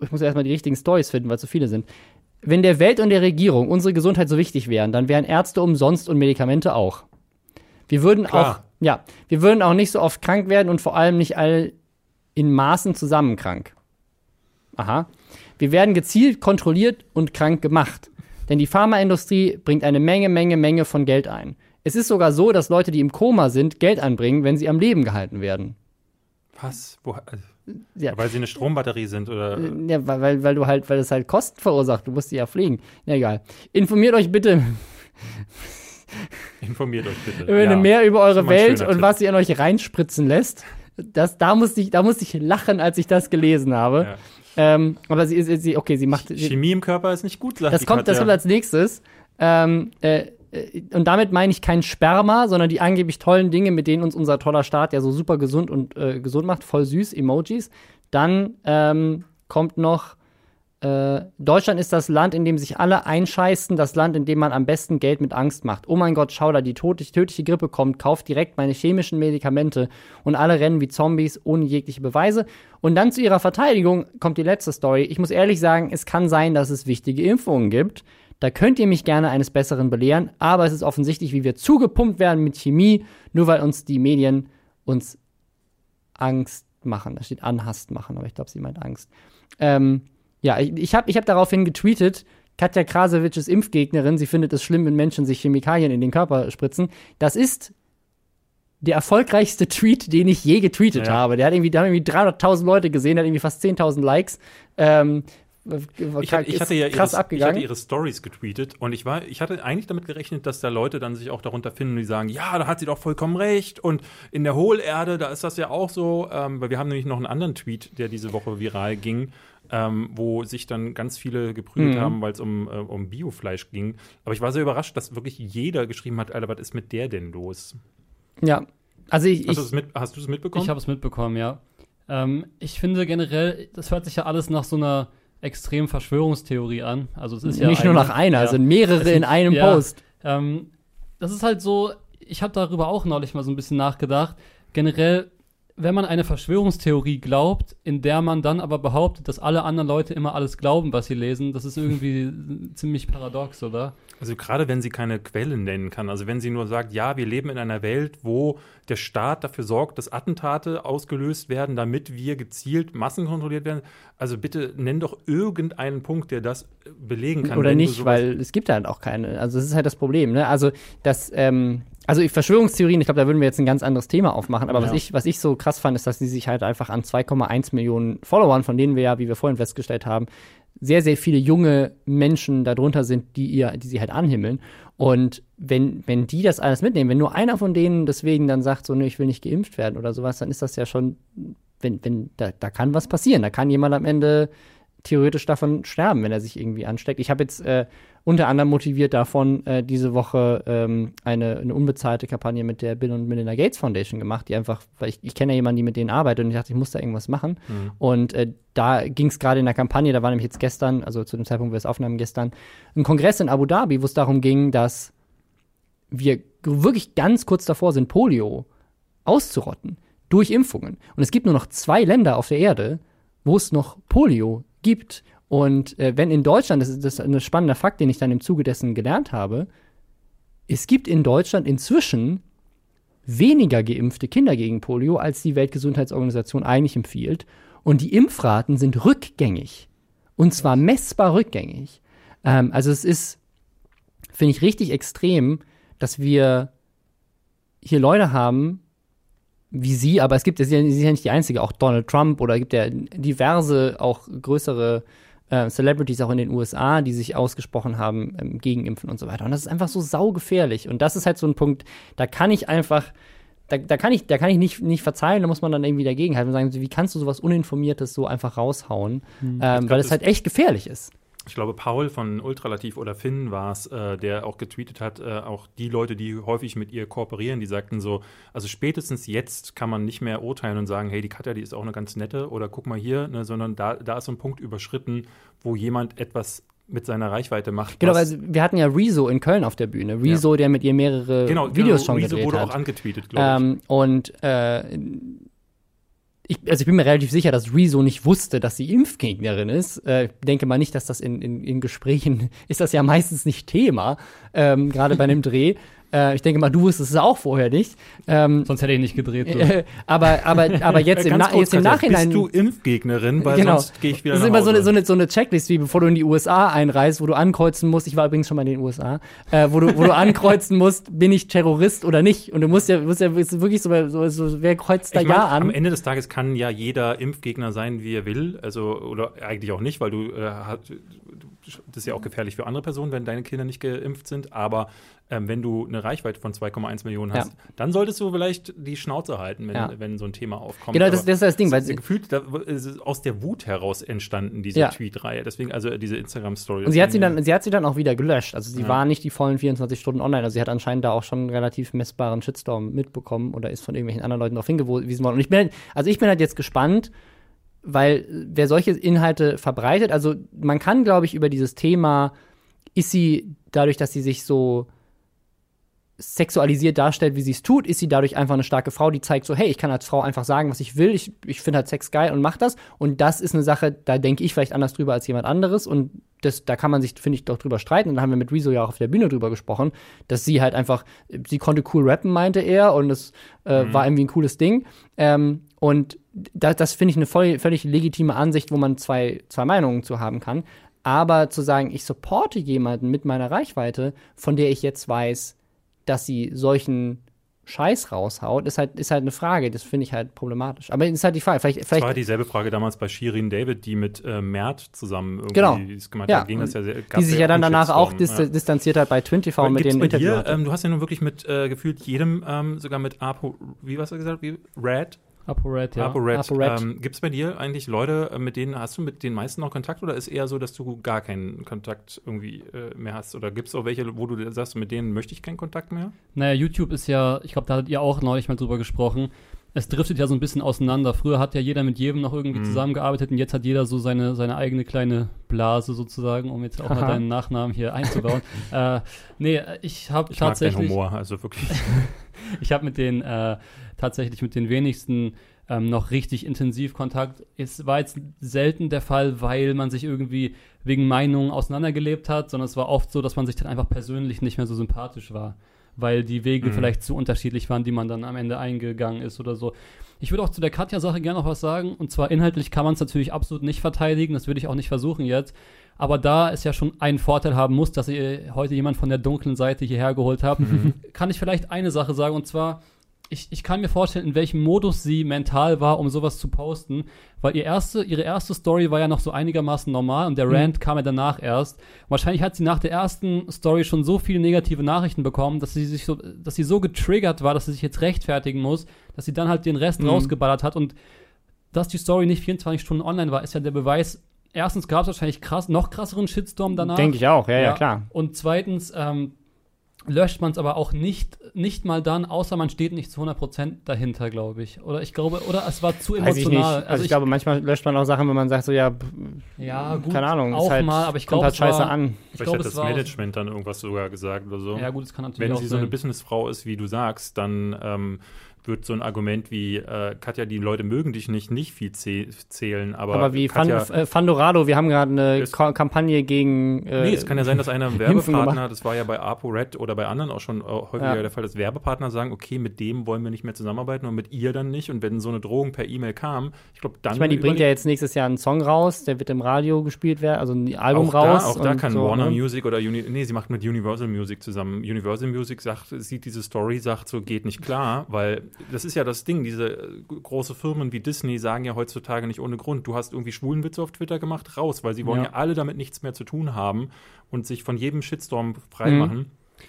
ich muss erstmal die richtigen Stories finden, weil es so viele sind. Wenn der Welt und der Regierung unsere Gesundheit so wichtig wären, dann wären Ärzte umsonst und Medikamente auch. Wir würden Klar. auch, ja, wir würden auch nicht so oft krank werden und vor allem nicht all in Maßen zusammen krank. Aha. Wir werden gezielt kontrolliert und krank gemacht. Denn die Pharmaindustrie bringt eine Menge, Menge, Menge von Geld ein. Es ist sogar so, dass Leute, die im Koma sind, Geld anbringen, wenn sie am Leben gehalten werden. Was? Wo, äh, Ja. Weil sie eine Strombatterie sind oder. Äh, Ja, weil, weil, weil du halt, weil es halt Kosten verursacht. Du musst die ja pflegen. Ja, egal. Informiert euch bitte, [LAUGHS] Informiert euch bitte. wenn Ja. mehr über eure Welt und Tipp. was ihr in euch reinspritzen lässt. Das, da, musste ich, da musste ich lachen, als ich das gelesen habe. Ja. Ähm, aber sie, sie, sie, okay, sie macht. Sie, Chemie im Körper ist nicht gut, sagt das kommt, das kommt als nächstes. Ähm, äh, äh, und damit meine ich kein Sperma, sondern die angeblich tollen Dinge, mit denen uns unser toller Staat ja so super gesund und äh, gesund macht, voll süß, Emojis. Dann ähm, kommt noch, äh, Deutschland ist das Land, in dem sich alle einscheißen, das Land, in dem man am besten Geld mit Angst macht. Oh mein Gott, schau da, die tödliche Grippe kommt, kauft direkt meine chemischen Medikamente und alle rennen wie Zombies ohne jegliche Beweise. Und dann zu ihrer Verteidigung kommt die letzte Story. Ich muss ehrlich sagen, es kann sein, dass es wichtige Impfungen gibt. Da könnt ihr mich gerne eines Besseren belehren, aber es ist offensichtlich, wie wir zugepumpt werden mit Chemie, nur weil uns die Medien uns Angst machen. Da steht Anhast machen, aber ich glaube, sie meint Angst. Ähm, ja, ich, ich habe ich hab daraufhin getweetet, Katja Krasowitsch ist Impfgegnerin, sie findet es schlimm, wenn Menschen sich Chemikalien in den Körper spritzen. Das ist der erfolgreichste Tweet, den ich je getweetet Ja. habe. Der hat irgendwie, da haben irgendwie 300.000 Leute gesehen, hat irgendwie fast 10.000 Likes. Ähm, Ich, hatte- ich hatte ja krass ihre, ich abgegangen. hatte ihre Stories getweetet und ich war, ich hatte eigentlich damit gerechnet, dass da Leute dann sich auch darunter finden, die sagen, ja, da hat sie doch vollkommen recht und in der Hohlerde, da ist das ja auch so, ähm, weil wir haben nämlich noch einen anderen Tweet, der diese Woche viral ging, ähm, wo sich dann ganz viele geprügelt Mhm. haben, weil es um, äh, um Biofleisch ging. Aber ich war sehr überrascht, dass wirklich jeder geschrieben hat, Alter, was ist mit der denn los? ja, also ich, Hast ich du es mit, hast du es mitbekommen? Ich habe es mitbekommen, ja. Ähm, ich finde generell, das hört sich ja alles nach so einer extremen Verschwörungstheorie an. Also es ist ja nicht nur nach einer, ja. es sind mehrere sind- in einem ja. Post. Ähm, das ist halt so, ich habe darüber auch neulich mal so ein bisschen nachgedacht. Generell, wenn man eine Verschwörungstheorie glaubt, in der man dann aber behauptet, dass alle anderen Leute immer alles glauben, was sie lesen, das ist irgendwie [LAUGHS] ziemlich paradox, oder? Also gerade wenn sie keine Quellen nennen kann, also wenn sie nur sagt, ja, wir leben in einer Welt, wo der Staat dafür sorgt, dass Attentate ausgelöst werden, damit wir gezielt massenkontrolliert werden. Also bitte nenn doch irgendeinen Punkt, der das äh, belegen kann. Oder nicht, weil es gibt halt auch keine. Also das ist halt das Problem, ne? Also das, ähm, also Verschwörungstheorien, ich glaube, da würden wir jetzt ein ganz anderes Thema aufmachen, aber was Ja. ich, was ich so krass fand, ist, dass sie sich halt einfach an 2,1 Millionen Followern, von denen wir ja, wie wir vorhin festgestellt haben, sehr, sehr viele junge Menschen darunter sind, die ihr, die sie halt anhimmeln. Und wenn, wenn die das alles mitnehmen, wenn nur einer von denen deswegen dann sagt, so, ne, ich will nicht geimpft werden oder sowas, dann ist das ja schon, wenn, wenn, da, da kann was passieren. Da kann jemand am Ende theoretisch davon sterben, wenn er sich irgendwie ansteckt. Ich habe jetzt äh, unter anderem motiviert davon äh, diese Woche ähm, eine, eine unbezahlte Kampagne mit der Bill und Melinda Gates Foundation gemacht, die einfach, weil ich, ich kenne ja jemanden, die mit denen arbeitet und ich dachte, ich muss da irgendwas machen. Mhm. Und äh, da ging es gerade in der Kampagne, da war nämlich jetzt gestern, also zu dem Zeitpunkt, wo wir es aufnahmen, gestern, ein Kongress in Abu Dhabi, wo es darum ging, dass wir wirklich ganz kurz davor sind, Polio auszurotten durch Impfungen. Und es gibt nur noch zwei Länder auf der Erde, wo es noch Polio gibt. Und äh, wenn in Deutschland, das ist, das ist ein spannender Fakt, den ich dann im Zuge dessen gelernt habe, es gibt in Deutschland inzwischen weniger geimpfte Kinder gegen Polio, als die Weltgesundheitsorganisation eigentlich empfiehlt. Und die Impfraten sind rückgängig. Und zwar messbar rückgängig. Ähm, also es ist, finde ich, richtig extrem, dass wir hier Leute haben, wie sie, aber es gibt, sie sind ja nicht die einzige, auch Donald Trump oder gibt ja diverse, auch größere äh, Celebrities auch in den USA, die sich ausgesprochen haben ähm, gegen Impfen und so weiter. Und das ist einfach so saugefährlich. Und das ist halt so ein Punkt, da kann ich einfach, da, da kann ich, da kann ich nicht, nicht verzeihen, da muss man dann irgendwie dagegenhalten und sagen, wie kannst du sowas Uninformiertes so einfach raushauen? Ähm, glaub, weil es halt echt gefährlich ist. Ich glaube, Paul von Ultralativ oder Finn war es, äh, der auch getweetet hat, äh, auch die Leute, die häufig mit ihr kooperieren, die sagten so, also spätestens jetzt kann man nicht mehr urteilen und sagen, hey, die Katja, die ist auch eine ganz nette oder guck mal hier, ne, sondern da, da ist so ein Punkt überschritten, wo jemand etwas mit seiner Reichweite macht. Genau, also wir hatten ja Rezo in Köln auf der Bühne. Rezo, der mit ihr mehrere genau, Videos genau, schon Rezo gedreht wurde hat. auch angetweetet, glaube Ähm, und äh, ich, also ich bin mir relativ sicher, dass Rezo nicht wusste, dass sie Impfgegnerin ist. Äh, ich denke mal nicht, dass das in, in, in Gesprächen [LAUGHS] ist das ja meistens nicht Thema, ähm, gerade bei einem Dreh. Äh, ich denke mal, du wusstest es auch vorher nicht. Ähm, Sonst hätte ich nicht gedreht. äh, aber, aber, [LAUGHS] aber jetzt, im, Na kurz, jetzt im Nachhinein. Bist du Impfgegnerin? Weil genau. sonst gehe ich wieder das ist nach immer so eine, so, eine, so eine Checklist, wie bevor du in die USA einreist, wo du ankreuzen musst. Ich war übrigens schon mal in den USA, äh, wo, du, wo du ankreuzen musst, bin ich Terrorist oder nicht. Und du musst ja, musst ja ist wirklich so, so, so wer kreuzt da Ich mein, Ja an? Am Ende des Tages kann ja jeder Impfgegner sein, wie er will. Also, oder eigentlich auch nicht, weil du, äh, das ist ja auch gefährlich für andere Personen, wenn deine Kinder nicht geimpft sind. Aber ähm, wenn du eine Reichweite von 2,1 Millionen hast, Ja. dann solltest du vielleicht die Schnauze halten, wenn, Ja. wenn so ein Thema aufkommt. Genau, das, das ist das Ding, weil gefühlt da, aus der Wut heraus entstanden, diese Ja. Tweet-Reihe. Deswegen, also diese Instagram-Story. Und sie hat sie dann, sie hat sie dann auch wieder gelöscht. Also sie war nicht die vollen 24 Stunden online. Also sie hat anscheinend da auch schon einen relativ messbaren Shitstorm mitbekommen oder ist von irgendwelchen anderen Leuten darauf hingewiesen worden. Und ich bin, halt- also ich bin halt jetzt gespannt, weil äh, wer solche Inhalte verbreitet, also man kann, glaube ich, über dieses Thema, ist sie dadurch, dass sie sich so sexualisiert darstellt, wie sie es tut, ist sie dadurch einfach eine starke Frau, die zeigt so, hey, ich kann als Frau einfach sagen, was ich will, ich, ich finde halt Sex geil und mach das. Und das ist eine Sache, da denke ich vielleicht anders drüber als jemand anderes. Und das, da kann man sich, finde ich, doch drüber streiten. Und da haben wir mit Rezo ja auch auf der Bühne drüber gesprochen, dass sie halt einfach, sie konnte cool rappen, meinte er, und es äh, war irgendwie ein cooles Ding. Ähm, und da, das finde ich eine voll, völlig legitime Ansicht, wo man zwei, zwei Meinungen zu haben kann. Aber zu sagen, ich supporte jemanden mit meiner Reichweite, von der ich jetzt weiß, dass sie solchen Scheiß raushaut, ist halt, ist halt eine Frage. Das finde ich halt problematisch. Aber ist halt die Frage. Vielleicht, Das vielleicht war dieselbe Frage damals bei Shirin David, die mit äh, Mert zusammen irgendwie Genau. das gemacht Ja, hat. Ging das ja sehr, die sich ja dann danach auch dis ja. distanziert hat bei Twin TV und mit denen bei dir, ähm, du hast ja nun wirklich mit äh, gefühlt jedem, ähm, sogar mit Apo, wie was du gesagt, wie Red? ApoRed, ja. ApoRed. ApoRed. Ähm, Gibt es bei dir eigentlich Leute, äh, mit denen hast du mit den meisten noch Kontakt oder ist eher so, dass du gar keinen Kontakt irgendwie äh, mehr hast? Oder gibt es auch welche, wo du sagst, mit denen möchte ich keinen Kontakt mehr? Naja, YouTube ist ja, ich glaube, da hattet ihr auch neulich mal drüber gesprochen. Es driftet ja so ein bisschen auseinander. Früher hat ja jeder mit jedem noch irgendwie Mhm. zusammengearbeitet und jetzt hat jeder so seine, seine eigene kleine Blase sozusagen, um jetzt auch mal Haha. deinen Nachnamen hier einzubauen. [LAUGHS] äh, nee, ich habe Ich mag tatsächlich. Humor, also wirklich. [LAUGHS] Ich habe mit den äh, tatsächlich mit den wenigsten ähm, noch richtig intensiv Kontakt. Es war jetzt selten der Fall, weil man sich irgendwie wegen Meinungen auseinandergelebt hat, sondern es war oft so, dass man sich dann einfach persönlich nicht mehr so sympathisch war, weil die Wege Mhm. vielleicht zu unterschiedlich waren, die man dann am Ende eingegangen ist oder so. Ich würde auch zu der Katja-Sache gerne noch was sagen. Und zwar inhaltlich kann man es natürlich absolut nicht verteidigen. Das würde ich auch nicht versuchen jetzt. Aber da es ja schon einen Vorteil haben muss, dass ihr heute jemand von der dunklen Seite hierher geholt habt, kann ich vielleicht eine Sache sagen. Und zwar, ich, ich kann mir vorstellen, in welchem Modus sie mental war, um sowas zu posten. Weil ihr erste, ihre erste Story war ja noch so einigermaßen normal und der Mhm. Rant kam ja danach erst. Wahrscheinlich hat sie nach der ersten Story schon so viele negative Nachrichten bekommen, dass sie sich so, dass sie so getriggert war, dass sie sich jetzt rechtfertigen muss, dass sie dann halt den Rest Mhm. rausgeballert hat. Und dass die Story nicht 24 Stunden online war, ist ja der Beweis. Erstens gab es wahrscheinlich krass, noch krasseren Shitstorm danach. Denke ich auch, ja, ja, klar. Und zweitens ähm, löscht man es aber auch nicht, nicht mal dann, außer man steht nicht zu 100% dahinter, glaube ich. Oder ich glaube, oder es war zu Weiß ich nicht. emotional. Also, ich, glaube, manchmal löscht man auch Sachen, wenn man sagt, so, ja, ja, gut, keine Ahnung, auch ist halt, mal, aber ich kommt glaube, halt es scheiße war, an. Ich Vielleicht glaube, hat das Management dann irgendwas sogar gesagt oder so. Ja, gut, es kann natürlich Wenn auch sie so eine sein. Businessfrau ist, wie du sagst, dann ähm, wird so ein Argument wie, äh, Katja, die Leute mögen dich nicht, nicht viel zäh zählen, aber, Aber wie Fan, Katja, äh, Fandorado, wir haben gerade eine Ka Kampagne gegen. Äh, Nee, es kann ja sein, dass einer [LAUGHS] Werbepartner, das war ja bei ApoRed oder bei anderen auch schon äh, häufiger Ja. der Fall, dass Werbepartner sagen, okay, mit dem wollen wir nicht mehr zusammenarbeiten und mit ihr dann nicht. Und wenn so eine Drohung per E-Mail kam, ich glaube, dann. Ich meine, die bringt ja jetzt nächstes Jahr einen Song raus, der wird im Radio gespielt werden, also ein Album auch raus. Da, auch da kann so, Warner ne? Music oder Uni nee, sie macht mit Universal Music zusammen. Universal Music sagt, sieht diese Story, sagt so, geht nicht klar, weil das ist ja das Ding, diese äh, große Firmen wie Disney sagen ja heutzutage nicht ohne Grund, du hast irgendwie Schwulenwitze auf Twitter gemacht, raus, weil sie wollen ja, Ja. alle damit nichts mehr zu tun haben und sich von jedem Shitstorm Mhm. freimachen.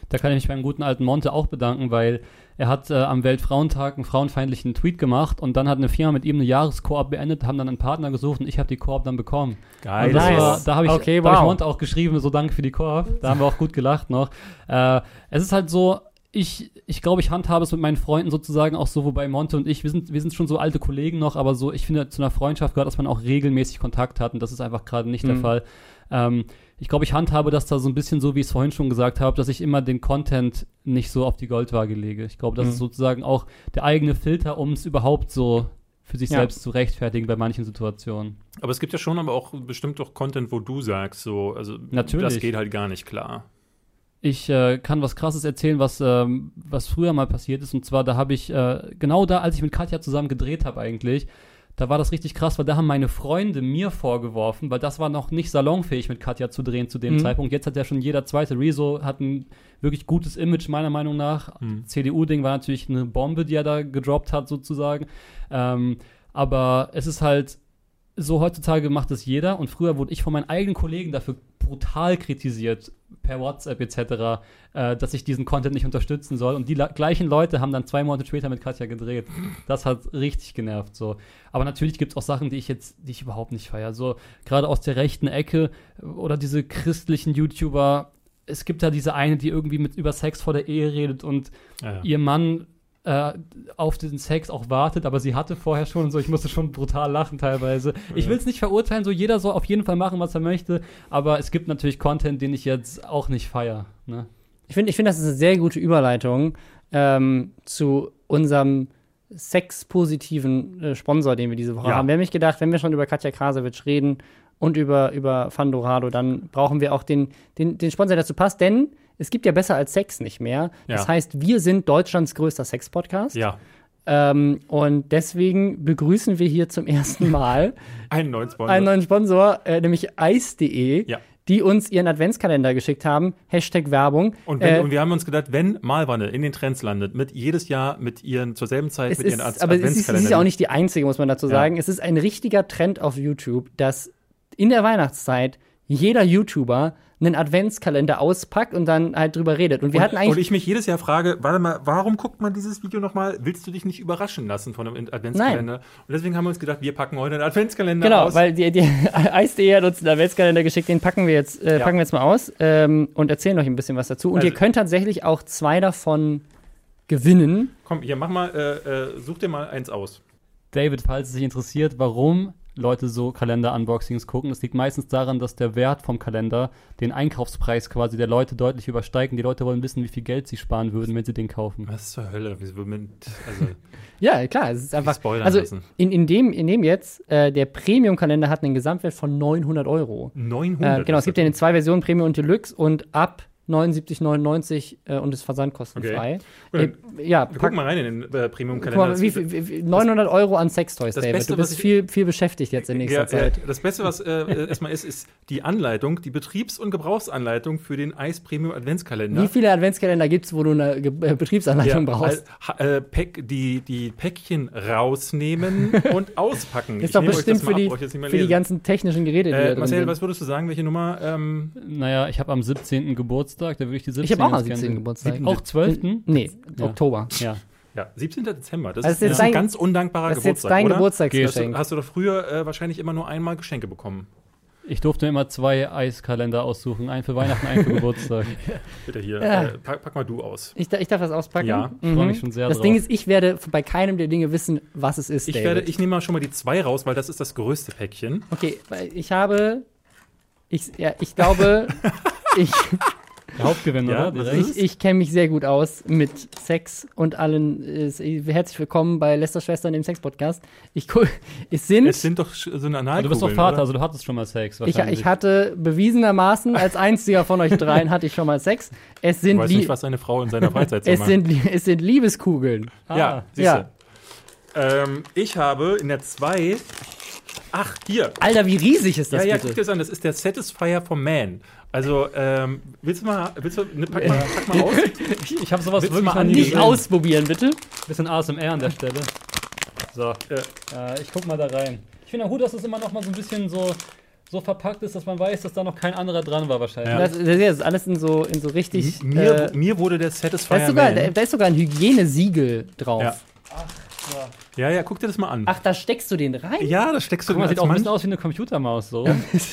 Da kann ich mich beim guten alten Monte auch bedanken, weil er hat äh, am Weltfrauentag einen frauenfeindlichen Tweet gemacht und dann hat eine Firma mit ihm eine Jahreskoop beendet, haben dann einen Partner gesucht und ich habe die Koop dann bekommen. Geil. Nice. war, da habe ich, Okay, da hab ich wow. Monte auch geschrieben, so danke für die Koop. Da haben wir auch gut gelacht noch. Äh, es ist halt so, ich, ich glaube, ich handhabe es mit meinen Freunden sozusagen auch so, wobei Monte und ich, wir sind, wir sind schon so alte Kollegen noch, aber so, ich finde, zu einer Freundschaft gehört, dass man auch regelmäßig Kontakt hat und das ist einfach gerade nicht der Mhm. Fall. Ähm, ich glaube, ich handhabe das da so ein bisschen so, wie ich es vorhin schon gesagt habe, dass ich immer den Content nicht so auf die Goldwaage lege. Ich glaube, das Mhm. ist sozusagen auch der eigene Filter, um es überhaupt so für sich Ja. selbst zu rechtfertigen bei manchen Situationen. Aber es gibt ja schon aber auch bestimmt doch Content, wo du sagst, so, also Natürlich. das geht halt gar nicht klar. Ich äh, kann was Krasses erzählen, was, ähm, was früher mal passiert ist. Und zwar, da habe ich, äh, genau da, als ich mit Katja zusammen gedreht habe eigentlich, da war das richtig krass, weil da haben meine Freunde mir vorgeworfen, weil das war noch nicht salonfähig mit Katja zu drehen zu dem Mhm. Zeitpunkt. Jetzt hat ja schon jeder zweite. Rezo hat ein wirklich gutes Image, meiner Meinung nach. Hm. CDU-Ding war natürlich eine Bombe, die er da gedroppt hat, sozusagen. Ähm, aber es ist halt so heutzutage macht es jeder und früher wurde ich von meinen eigenen Kollegen dafür brutal kritisiert, per WhatsApp etc., äh, dass ich diesen Content nicht unterstützen soll. Und die gleichen Leute haben dann zwei Monate später mit Katja gedreht. Das hat richtig genervt. So. Aber natürlich gibt es auch Sachen, die ich jetzt, die ich überhaupt nicht feiere. So gerade aus der rechten Ecke oder diese christlichen YouTuber. Es gibt da diese eine, die irgendwie mit über Sex vor der Ehe redet und Ja, ja. ihr Mann äh, auf den Sex auch wartet, aber sie hatte vorher schon und so. Ich musste schon brutal lachen teilweise. Ich Ja. will es nicht verurteilen, so jeder soll auf jeden Fall machen, was er möchte, aber es gibt natürlich Content, den ich jetzt auch nicht feier. Ne? Ich finde, ich find, das ist eine sehr gute Überleitung ähm, zu unserem sexpositiven äh, Sponsor, den wir diese Woche Ja. haben. Wir haben mich gedacht, wenn wir schon über Katja Krasowitsch reden und über, über Fandorado, dann brauchen wir auch den, den, den Sponsor, der dazu passt, denn es gibt ja besser als Sex nicht mehr. Das Ja. heißt, wir sind Deutschlands größter Sex-Podcast. ja, Ähm, und deswegen begrüßen wir hier zum ersten Mal [LAUGHS] einen neuen Sponsor. einen neuen Sponsor, äh, nämlich Eis.de, Ja. die uns ihren Adventskalender geschickt haben. Hashtag Werbung. und, wenn, Äh, und wir haben uns gedacht, wenn Malwanne in den Trends landet, mit jedes Jahr mit ihren zur selben Zeit es mit ist, ihren Ad- aber es ist, es ist ja Adventskalendern- auch nicht die einzige, muss man dazu Ja. sagen. Es ist ein richtiger Trend auf YouTube, dass in der Weihnachtszeit jeder YouTuber einen Adventskalender auspackt und dann halt drüber redet. Und wir und, hatten eigentlich und ich mich jedes Jahr frage, warte mal, warum guckt man dieses Video nochmal? Willst du dich nicht überraschen lassen von einem Adventskalender? Und deswegen haben wir uns gedacht, wir packen heute einen Adventskalender Genau, aus. weil die, die [LAUGHS] Eis.de hat uns einen Adventskalender geschickt, den packen wir jetzt, äh, Ja. packen wir jetzt mal aus ähm, und erzählen euch ein bisschen was dazu. Und Also- ihr könnt tatsächlich auch zwei davon gewinnen. Komm, hier, mach mal, äh, äh, such dir mal eins aus. David, falls es dich interessiert, warum Leute so Kalender-Unboxings gucken, das liegt meistens daran, dass der Wert vom Kalender den Einkaufspreis quasi der Leute deutlich übersteigt. Und die Leute wollen wissen, wie viel Geld sie sparen würden, wenn sie den kaufen. Was zur Hölle? Also, [LAUGHS] Ja, klar, es ist einfach. spoilern Also lassen. in, in, dem, in dem jetzt, äh, der Premium-Kalender hat einen Gesamtwert von 900 Euro. 900. Äh, genau, es gibt ja in den zwei Versionen Premium und Deluxe und ab 79,99 äh, und ist versandkostenfrei. Okay. Äh, ja, Wir pack, gucken mal rein in den äh, Premium-Kalender. wie, viel- wie, wie, 900 Euro an Sextoys, das David. Beste, du bist was ich- viel, viel beschäftigt jetzt in nächster ja, ja, Zeit. das Beste, was äh, erstmal ist, ist die Anleitung, die Betriebs- und Gebrauchsanleitung für den Eis Premium Adventskalender. Wie viele Adventskalender gibt es, wo du eine Ge äh, Betriebsanleitung Ja, brauchst? ha- äh, Päck, die, die Päckchen rausnehmen [LAUGHS] und auspacken. ist doch nehme euch bestimmt für, die, ab, ich für die ganzen technischen Geräte, die da drin Marcel, sind. was würdest du sagen? Welche Nummer? Ähm, Naja, ich habe am 17. Geburtstag, da würde ich die 17. ich habe auch am gerne 17. sehen. Geburtstag. Siebten- Auch 12. Nee, Ja. Oktober. Ja. ja, 17. Dezember. Das ist, jetzt das ist ein dein- ganz undankbarer Das ist jetzt Geburtstag, dein oder? Hast Geburtstagsgeschenk. du, hast du doch früher äh, wahrscheinlich immer nur einmal Geschenke bekommen. Ich durfte immer zwei Eiskalender aussuchen. Einen für Weihnachten, einen für [LAUGHS] Geburtstag. Bitte hier, Ja. äh, pack, pack mal du aus. Ich, ich darf das auspacken? Ja, ich freu mich schon sehr Das drauf. Ding ist, ich werde bei keinem der Dinge wissen, was es ist, Ich, David. werde, ich nehme mal schon mal die zwei raus, weil das ist das größte Päckchen. okay, weil ich habe... Ich, ja, ich glaube, [LAUGHS] ich, Der Hauptgewinner, Ja, oder? ich, ich kenne mich sehr gut aus mit Sex und allen. Herzlich willkommen bei Lester Schwestern, dem Sex-Podcast. Ich [LAUGHS] es sind... Es sind doch so eine Aber du bist doch Vater, oder? also du hattest schon mal Sex. ich, wahrscheinlich. ich hatte bewiesenermaßen als einziger von euch dreien hatte ich schon mal Sex. Es Ich sind, weiß Lie- nicht, was seine Frau in seiner Freizeit so es macht. sind, es sind Liebeskugeln. Ah, ja, siehst ja. du. Ähm, ich habe in der 2. Ach, hier. Alter, wie riesig ist das ja, ja, guck bitte? dir das an. Das ist der Satisfier for Man. Also, ähm, willst du mal, willst du, ne, pack, mal, pack mal aus. [LAUGHS] Ich, ich habe sowas Willst du wirklich mal noch nie Nicht gesehen. ausprobieren, bitte. Bisschen ASMR an der Stelle. So, Äh, äh, ich guck mal da rein. Ich finde auch gut, dass es immer noch mal so ein bisschen so, so verpackt ist, dass man weiß, dass da noch kein anderer dran war wahrscheinlich. Ja. Das, das ist alles in so, in so richtig. mir, äh, mir wurde der da, Satisfier ist sogar, Man. da, da ist sogar ein Hygienesiegel drauf. Ja. Ja, ja, guck dir das mal an. Ach, da steckst du den rein? Ja, das steckst du Guck mal, sieht auch ein bisschen aus wie eine Computermaus so.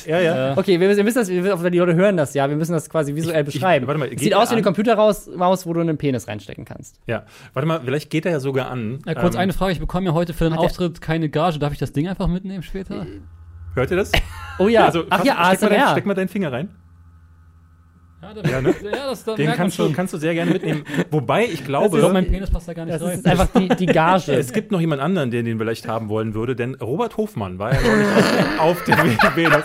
Ja, ja. Äh, Okay, wir müssen, wir müssen das, wir müssen, die Leute hören das ja, wir müssen das quasi visuell Ich- beschreiben. warte mal, es geht sieht aus wie eine? Computermaus, wo du einen Penis reinstecken kannst. ja. Warte mal, vielleicht geht er ja sogar an. äh, kurz Ähm, eine Frage, ich bekomme ja heute für den Auftritt keine Gage. Darf ich das Ding einfach mitnehmen später? Hört ihr das? Oh ja, Also, ach ja, steck, mal dein, ASMR. steck mal deinen Finger rein. Ja, da- Ja, ne? ja, das, da Den kannst du, kannst du sehr gerne mitnehmen. Wobei ich Ich glaube, glaube, mein Penis passt da gar nicht Das rein. ist einfach die, die Gage. es gibt noch jemand anderen, der den vielleicht haben wollen würde, denn Robert Hofmann war ja neulich auf der [LAUGHS] Venus.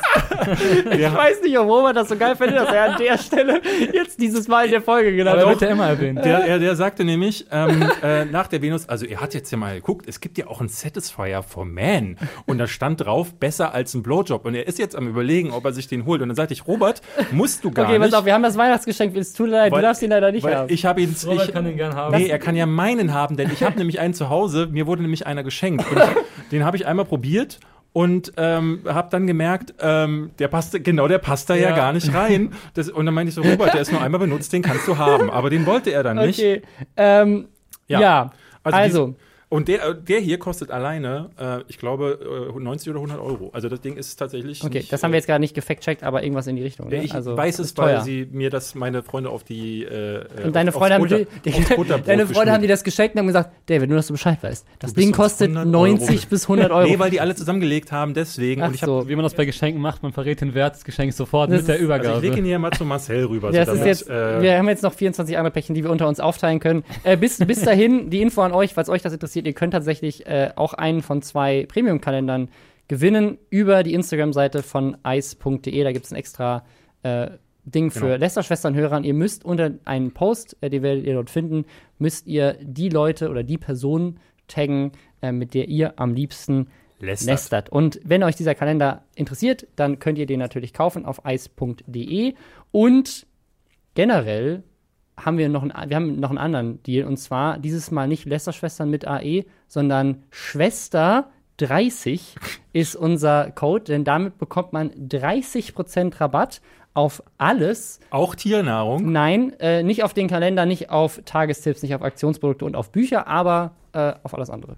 ich weiß nicht, ob Robert das so geil findet, dass er an der Stelle jetzt dieses Mal in der Folge genannt wird. wird ja immer erwähnt. Der, er, der sagte nämlich ähm, äh, nach der Venus, also er hat jetzt ja mal geguckt, es gibt ja auch einen Satisfier for Man und da stand drauf, besser als ein Blowjob und er ist jetzt am überlegen, ob er sich den holt und dann sagte ich, Robert, musst du gar Okay, pass nicht. auf, wir haben das Weihnachtsgeschenk, es tut mir leid, weil- du darfst ihn leider nicht weil haben. ich habe ihn, Robert ich, kann den gern haben. Nee, er kann ja meinen haben, denn ich habe [LAUGHS] nämlich einen zu Hause. Mir wurde nämlich einer geschenkt. Und ich, den habe ich einmal probiert und ähm, habe dann gemerkt, ähm, der passt, genau, der passt da ja, Ja. gar nicht rein. Das, und dann meinte ich so, Robert, der ist nur einmal benutzt, den kannst du haben. Aber den wollte er dann nicht. Okay, ähm, Ja. ja, Also also, Und der, der hier kostet alleine, äh, ich glaube, äh, 90 oder 100 Euro. Also das Ding ist tatsächlich. okay, nicht, das haben wir jetzt gerade nicht gefact-checkt, aber irgendwas in die Richtung. äh, Ne? Ich also, weiß es, weil sie mir das meine Freunde auf die. Äh, Und deine Freunde, haben, Butter- die, [LAUGHS] deine Freunde haben dir geschmiert. das geschenkt und haben gesagt, David, nur dass du Bescheid weißt. Das Ding kostet 100 90 Euro. bis 100 Euro. Nee, weil die alle zusammengelegt haben, deswegen. Ach und ich habe so. Wie man das bei Geschenken macht, man verrät den Wert des Geschenks sofort Das mit der Übergabe. Also ich lege ihn hier mal zu Marcel rüber. Ja, so das ist damit, jetzt, äh, wir haben jetzt noch 24 andere Päckchen, die wir unter uns aufteilen können. Äh, bis, bis dahin, die Info an euch, falls euch das interessiert, ihr könnt tatsächlich äh, auch einen von zwei Premium-Kalendern gewinnen über die Instagram-Seite von ice.de. Da gibt es ein extra äh, Ding für Genau. Lästerschwestern-Hörer. Ihr müsst unter einen Post, äh, den werdet ihr dort finden, müsst ihr die Leute oder die Person taggen, äh, mit der ihr am liebsten lästert. lästert. Und wenn euch dieser Kalender interessiert, dann könnt ihr den natürlich kaufen auf ice.de. Und generell haben wir noch einen, wir haben noch einen anderen Deal. Und zwar dieses Mal nicht Lästerschwestern mit AE, sondern Schwester 30 ist unser Code, denn damit bekommt man 30% Rabatt auf alles. Auch Tiernahrung. Nein, äh, nicht auf den Kalender, nicht auf Tagestipps, nicht auf Aktionsprodukte und auf Bücher, aber äh, auf alles andere.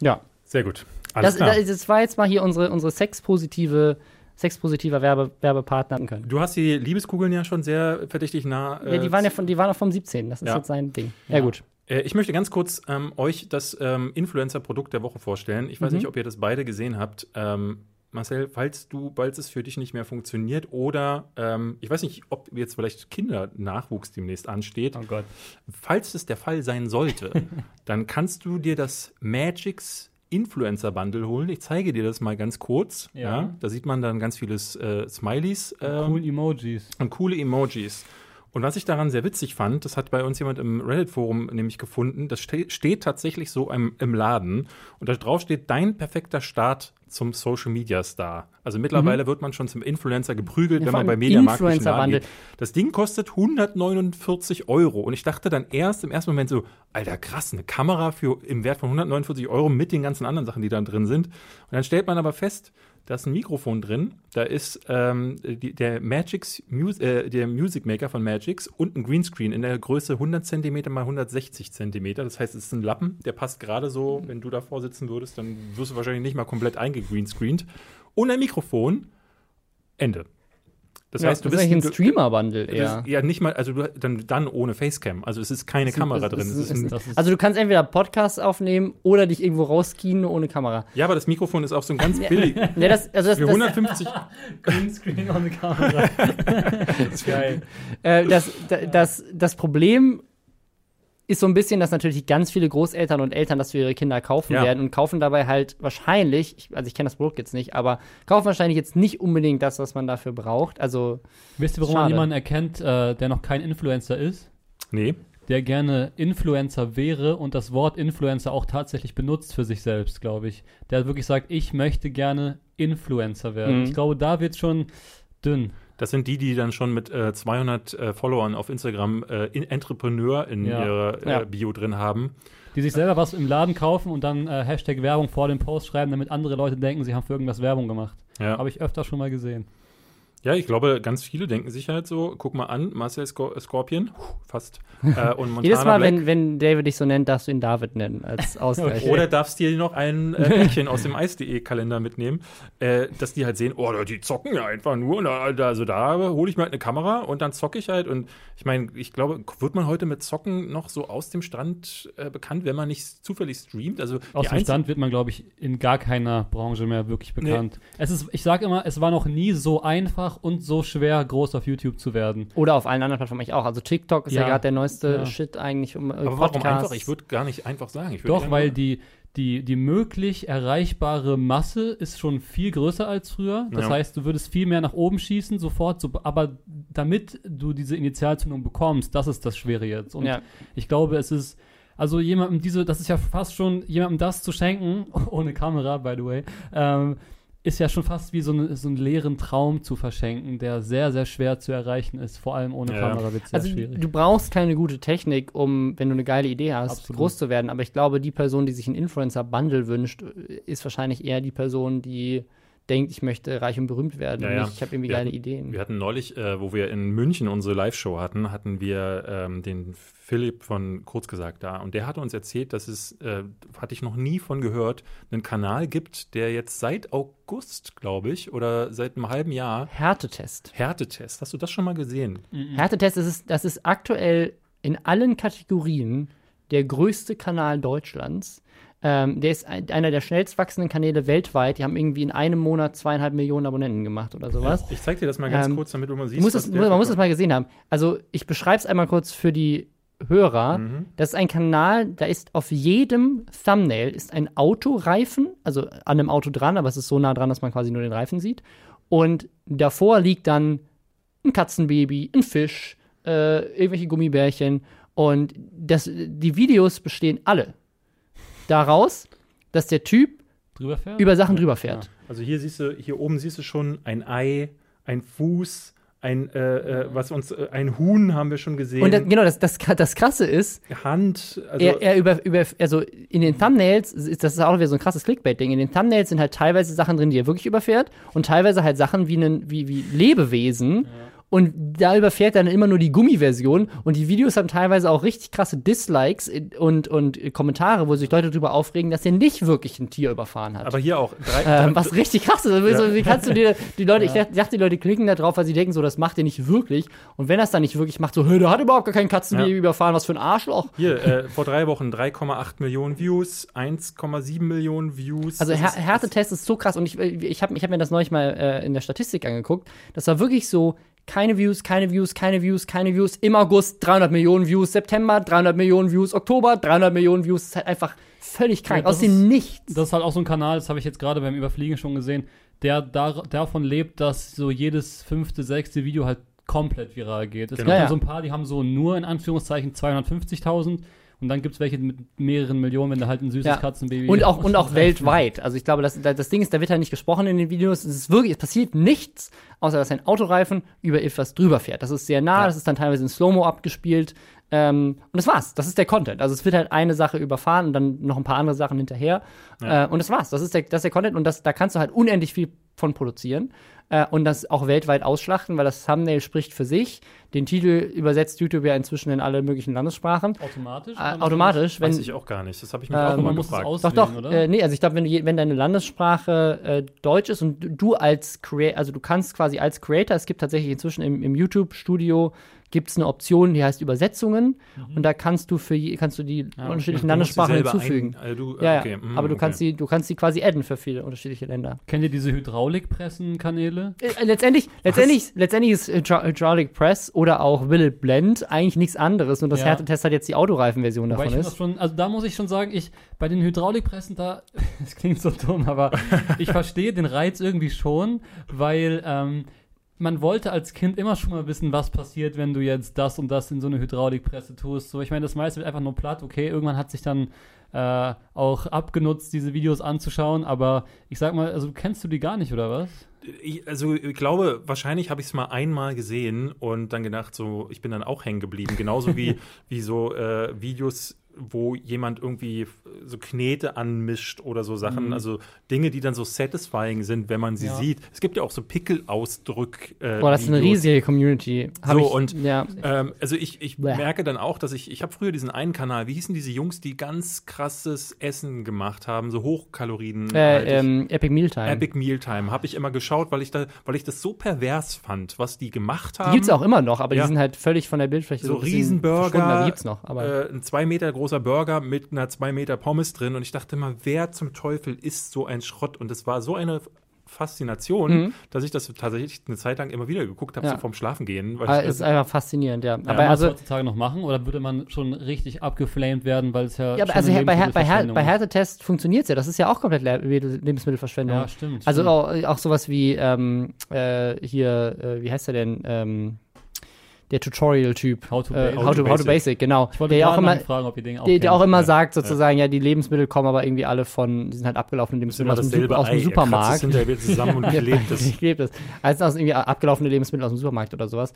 Ja. Sehr gut. Alles Das, klar. das, das war jetzt mal hier unsere, unsere sexpositive, sexpositiver Werbe, Werbepartner können. du hast die Liebeskugeln ja schon sehr verdächtig nah. ja, die waren ja von, die waren auch vom 17. Das ist ja. jetzt sein Ding. Ja, gut. Äh, Ich möchte ganz kurz ähm, euch das ähm, Influencer-Produkt der Woche vorstellen. Ich weiß Mhm. nicht, ob ihr das beide gesehen habt. Ähm, Marcel, falls du, falls es für dich nicht mehr funktioniert oder ähm, ich weiß nicht, ob jetzt vielleicht Kindernachwuchs demnächst ansteht. oh Gott. Falls es der Fall sein sollte, [LAUGHS] dann kannst du dir das Magix Influencer Bundle holen. Ich zeige dir das mal ganz kurz. Ja. Ja. da sieht man dann ganz viele äh, Smileys. ähm, Cool Emojis. und coole Emojis. Und was ich daran sehr witzig fand, das hat bei uns jemand im Reddit-Forum nämlich gefunden, das ste steht tatsächlich so im, im Laden und da drauf steht dein perfekter Start zum Social Media Star. Also mittlerweile wird man schon zum Influencer geprügelt, Ja, wenn man bei Mediamarkt Influencer geht. Das Ding kostet 149 Euro und ich dachte dann erst im ersten Moment so, alter krass, eine Kamera für im Wert von 149 Euro mit den ganzen anderen Sachen, die da drin sind. Und dann stellt man aber fest, da ist ein Mikrofon drin, da ist ähm, die, der Magix, Mus äh, der Music Maker von Magix und ein Greenscreen in der Größe 100 cm mal 160 cm. Das heißt, es ist ein Lappen, der passt gerade so, wenn du davor sitzen würdest, dann wirst du wahrscheinlich nicht mal komplett eingegreenscreent. Und ein Mikrofon, Ende. Das Ja, heißt, du das bist ist eigentlich ein Streamer-Bundle eher. ist ja nicht mal, also du, dann, dann ohne Facecam. Also es ist keine Kamera Das drin. ist- Es ist ist- Also du kannst entweder Podcasts aufnehmen oder dich irgendwo rauskien ohne Kamera. ja, aber das Mikrofon ist auch so ein ganz billig. [LAUGHS] Ja, [LAUGHS] das, also das, Für das, 150, [LAUGHS] Greenscreen ohne Kamera. das ist geil. äh, das, da- das, das Problem ist so ein bisschen, dass natürlich ganz viele Großeltern und Eltern das für ihre Kinder kaufen Ja. werden und kaufen dabei halt wahrscheinlich, ich, also ich kenne das Produkt jetzt nicht, aber kaufen wahrscheinlich jetzt nicht unbedingt das, was man dafür braucht. Also Wisst ihr, warum Schade. man jemanden erkennt, äh, der noch kein Influencer ist? nee, Der gerne Influencer wäre und das Wort Influencer auch tatsächlich benutzt für sich selbst, glaube ich. Der wirklich sagt, ich möchte gerne Influencer werden. Mhm. Ich glaube, da wird schon dünn. Das sind die, die dann schon mit äh, 200 äh, Followern auf Instagram äh, in Entrepreneur in Ja. ihrer äh, Ja. Bio drin haben. Die sich selber was im Laden kaufen und dann äh, Hashtag Werbung vor dem Post schreiben, damit andere Leute denken, sie haben für irgendwas Werbung gemacht. Ja. Habe ich öfter schon mal gesehen. Ja, ich glaube, ganz viele denken sich halt so, guck mal an, Marcel Scor Scorpion, puh, fast, [LAUGHS] äh, und Montana jedes Mal, Black. wenn, wenn David dich so nennt, darfst du ihn David nennen als [LAUGHS] Ausgleich. Oder darfst dir noch ein äh, Päckchen aus dem Eis.de-Kalender mitnehmen, äh, dass die halt sehen, oh, die zocken ja einfach nur. Und da, da- also da hole ich mir halt eine Kamera und dann zocke ich halt. Und ich meine, ich glaube, wird man heute mit Zocken noch so aus dem Stand äh, bekannt, wenn man nicht zufällig streamt? Also Aus dem Stand wird man, glaube ich, in gar keiner Branche mehr wirklich bekannt. Es ist, ich sage immer, es war noch nie so einfach einfach und so schwer, groß auf YouTube zu werden. Oder auf allen anderen Plattformen eigentlich auch. Also TikTok ist ja, Ja. gerade der neueste Ja. Shit eigentlich um äh, Aber warum Podcasts. einfach? Ich würde gar nicht einfach sagen. Doch, weil die, die, die möglich erreichbare Masse ist schon viel größer als früher. Das Ja. heißt, du würdest viel mehr nach oben schießen sofort, so, aber damit du diese Initialzündung bekommst, das ist das Schwere jetzt. Und Ja. ich glaube, es ist, also jemandem diese, das ist ja fast schon, jemandem das zu schenken, [LAUGHS] ohne Kamera, by the way, ähm, ist ja schon fast wie so, eine, so einen leeren Traum zu verschenken, der sehr, sehr schwer zu erreichen ist, vor allem ohne Ja. Kamera wird es sehr Also schwierig. du brauchst keine gute Technik, um, wenn du eine geile Idee hast, Absolut. groß zu werden. Aber ich glaube, die Person, die sich einen Influencer-Bundle wünscht, ist wahrscheinlich eher die Person, die denkt, ich möchte reich und berühmt werden. Ja, und nicht, ich habe irgendwie Wir geile hatten- Ideen. Wir hatten neulich, äh, wo wir in München unsere Live-Show hatten, hatten wir ähm, den Philipp von Kurz gesagt da. Und der hatte uns erzählt, dass es, äh, hatte ich noch nie von gehört, einen Kanal gibt, der jetzt seit August, glaube ich, oder seit einem halben Jahr Härtetest. Härtetest. Hast du das schon mal gesehen? Härtetest, das ist, das ist aktuell in allen Kategorien der größte Kanal Deutschlands. Ähm, der ist ein, einer der schnellst wachsenden Kanäle weltweit. Die haben irgendwie in einem Monat zweieinhalb Millionen Abonnenten gemacht oder sowas. Ich zeig dir das mal ganz Ähm, kurz, damit du mal siehst. Es, der man muss für- mal gesehen haben. Also, ich beschreibe es einmal kurz für die Hörer. Mhm. Das ist ein Kanal, da ist auf jedem Thumbnail ist ein Autoreifen, also an einem Auto dran, aber es ist so nah dran, dass man quasi nur den Reifen sieht. Und davor liegt dann ein Katzenbaby, ein Fisch, äh, irgendwelche Gummibärchen. Und das, die Videos bestehen alle daraus, dass der Typ Drüber fährt? über Sachen drüber fährt. Also hier siehst du, hier oben siehst du schon ein Ei, ein Fuß, ein, äh, äh, was uns, äh, ein Huhn haben wir schon gesehen. Und das, genau, das, das, das Krasse ist, Hand, also er, er über, über, also in den Thumbnails, ist, das ist auch wieder so ein krasses Clickbait-Ding, in den Thumbnails sind halt teilweise Sachen drin, die er wirklich überfährt und teilweise halt Sachen wie, einen, wie, wie Lebewesen. Und da überfährt er dann immer nur die Gummiversion und die Videos haben teilweise auch richtig krasse Dislikes und, und Kommentare, wo sich Leute darüber aufregen, dass er nicht wirklich ein Tier überfahren hat. aber hier auch drei, Ähm, was richtig krass ist. Also, so, wie kannst du dir, [LAUGHS] die Leute, ich dachte, die Leute klicken da drauf, weil sie denken, so, das macht er nicht wirklich. Und wenn er es dann nicht wirklich macht, so, der hat überhaupt gar kein Katzenbaby Ja. überfahren, was für ein Arschloch. Hier, äh, vor drei Wochen 3,8 Millionen Views, 1,7 Millionen Views. Also Her Härtetest ist so krass und ich, ich habe ich hab mir das neulich mal äh, in der Statistik angeguckt. Das war wirklich so, keine Views, keine Views, keine Views, keine Views. Im August 300 Millionen Views, September 300 Millionen Views, Oktober 300 Millionen Views. Das ist halt einfach völlig krank. Ja, Aus dem Nichts. Das ist halt auch so ein Kanal, das habe ich jetzt gerade beim Überfliegen schon gesehen, der dar davon lebt, dass so jedes fünfte, sechste Video halt komplett viral geht. Es Genau. gibt Ja, ja, ja. so ein paar, die haben so nur in Anführungszeichen 250.000 und dann gibt es welche mit mehreren Millionen, wenn da halt ein süßes Ja. Katzenbaby Und auch, [LAUGHS] und auch weltweit. Also ich glaube, das, das Ding ist, da wird halt nicht gesprochen in den Videos. Es ist wirklich, es passiert nichts, außer dass ein Autoreifen über etwas drüber fährt. Das ist sehr nah, Ja. das ist dann teilweise in Slow-Mo abgespielt. Ähm, und das war's. Das ist der Content. Also es wird halt eine Sache überfahren und dann noch ein paar andere Sachen hinterher. Ja. Äh, und das war's. Das ist der, das ist der Content und das, da kannst du halt unendlich viel von produzieren. Äh, und das auch weltweit ausschlachten, weil das Thumbnail spricht für sich. Den Titel übersetzt YouTube ja inzwischen in alle möglichen Landessprachen. Automatisch? Äh, automatisch, wenn, Weiß ich auch gar nicht. Das habe ich mich Ähm, auch immer gefragt. doch, doch. Oder? Äh, nee, also ich glaube, wenn, du wenn deine Landessprache äh, Deutsch ist und du- du als Creator, also du kannst quasi als Creator, es gibt tatsächlich inzwischen im, im YouTube-Studio gibt es eine Option, die heißt Übersetzungen und da kannst du für je, kannst du die Ah, unterschiedlichen Landessprachen hinzufügen. Ein, äh, du, ja, ja. okay, mm, aber du okay. kannst die, du kannst die quasi adden für viele unterschiedliche Länder. Kennt ihr diese Hydraulikpressen-Kanäle? Äh, letztendlich, letztendlich, letztendlich ist Hydra Hydraulic Press oder auch Will It Blend eigentlich nichts anderes und das Ja. Härtetest hat jetzt die Autoreifenversion ich davon das ist. schon, also da muss ich schon sagen, ich bei den Hydraulikpressen da, [LAUGHS] es klingt so dumm, aber [LAUGHS] ich verstehe den Reiz irgendwie schon, weil ähm, man wollte als Kind immer schon mal wissen, was passiert, wenn du jetzt das und das in so eine Hydraulikpresse tust. So, ich meine, das meiste wird einfach nur platt. Okay, irgendwann hat sich dann äh, auch abgenutzt, diese Videos anzuschauen, aber ich sag mal, also kennst du die gar nicht, oder was? Ich, also ich glaube, wahrscheinlich habe ich es mal einmal gesehen und dann gedacht, so, ich bin dann auch hängen geblieben. Genauso wie, [LAUGHS] wie so äh, Videos, wo jemand irgendwie so Knete anmischt oder so Sachen. Mhm. Also Dinge, die dann so satisfying sind, wenn man sie Ja. sieht. Es gibt ja auch so Pickelausdrück. Äh, Boah, das ist eine riesige Community. Hab So, ich, und- ja, Ähm, also ich, ich Bäh. merke dann auch, dass ich, ich habe früher diesen einen Kanal, wie hießen diese Jungs, die ganz krasses Essen gemacht haben, so Hochkalorien. äh, ähm, Epic Mealtime. Epic Mealtime habe ich immer geschaut, weil ich da, weil ich das so pervers fand, was die gemacht haben. Die gibt's auch immer noch, aber Ja. die sind halt völlig von der Bildfläche so verschwunden, Riesenburger, die gibt's noch. Aber äh, ein zwei Meter großer Burger mit einer zwei Meter Pommes drin und ich dachte immer, wer zum Teufel isst so ein Schrott? Und es war so eine Faszination, Mhm. dass ich das tatsächlich eine Zeit lang immer wieder geguckt habe, Ja. so vorm Schlafengehen. Weil Aber ich, es ist einfach faszinierend, ja. Ja, aber aber also, heutzutage noch machen oder würde man schon richtig abgeflamed werden, weil es ja. ja, aber schon also bei, Her- bei, Her- bei? Härtetest funktioniert es ja. Das ist ja auch komplett Le Lebensmittelverschwendung. Ja, stimmt. Also stimmt. auch, auch sowas wie ähm, äh, hier, äh, wie heißt er denn? Ähm, der Tutorial-Typ. How to äh, Basic. how, to, how to Basic, genau. ich wollte der ja auch immer, fragen, ob ihr den auch der, der auch immer Ja, sagt sozusagen, ja. die Lebensmittel kommen aber irgendwie alle von, die sind halt abgelaufene das Lebensmittel immer aus dem, aus dem Ei. Er Supermarkt. es hinterher wieder zusammen und [LAUGHS] Ja, klebt es. [LAUGHS] ich klebe es. Also aus irgendwie abgelaufene Lebensmittel aus dem Supermarkt oder sowas.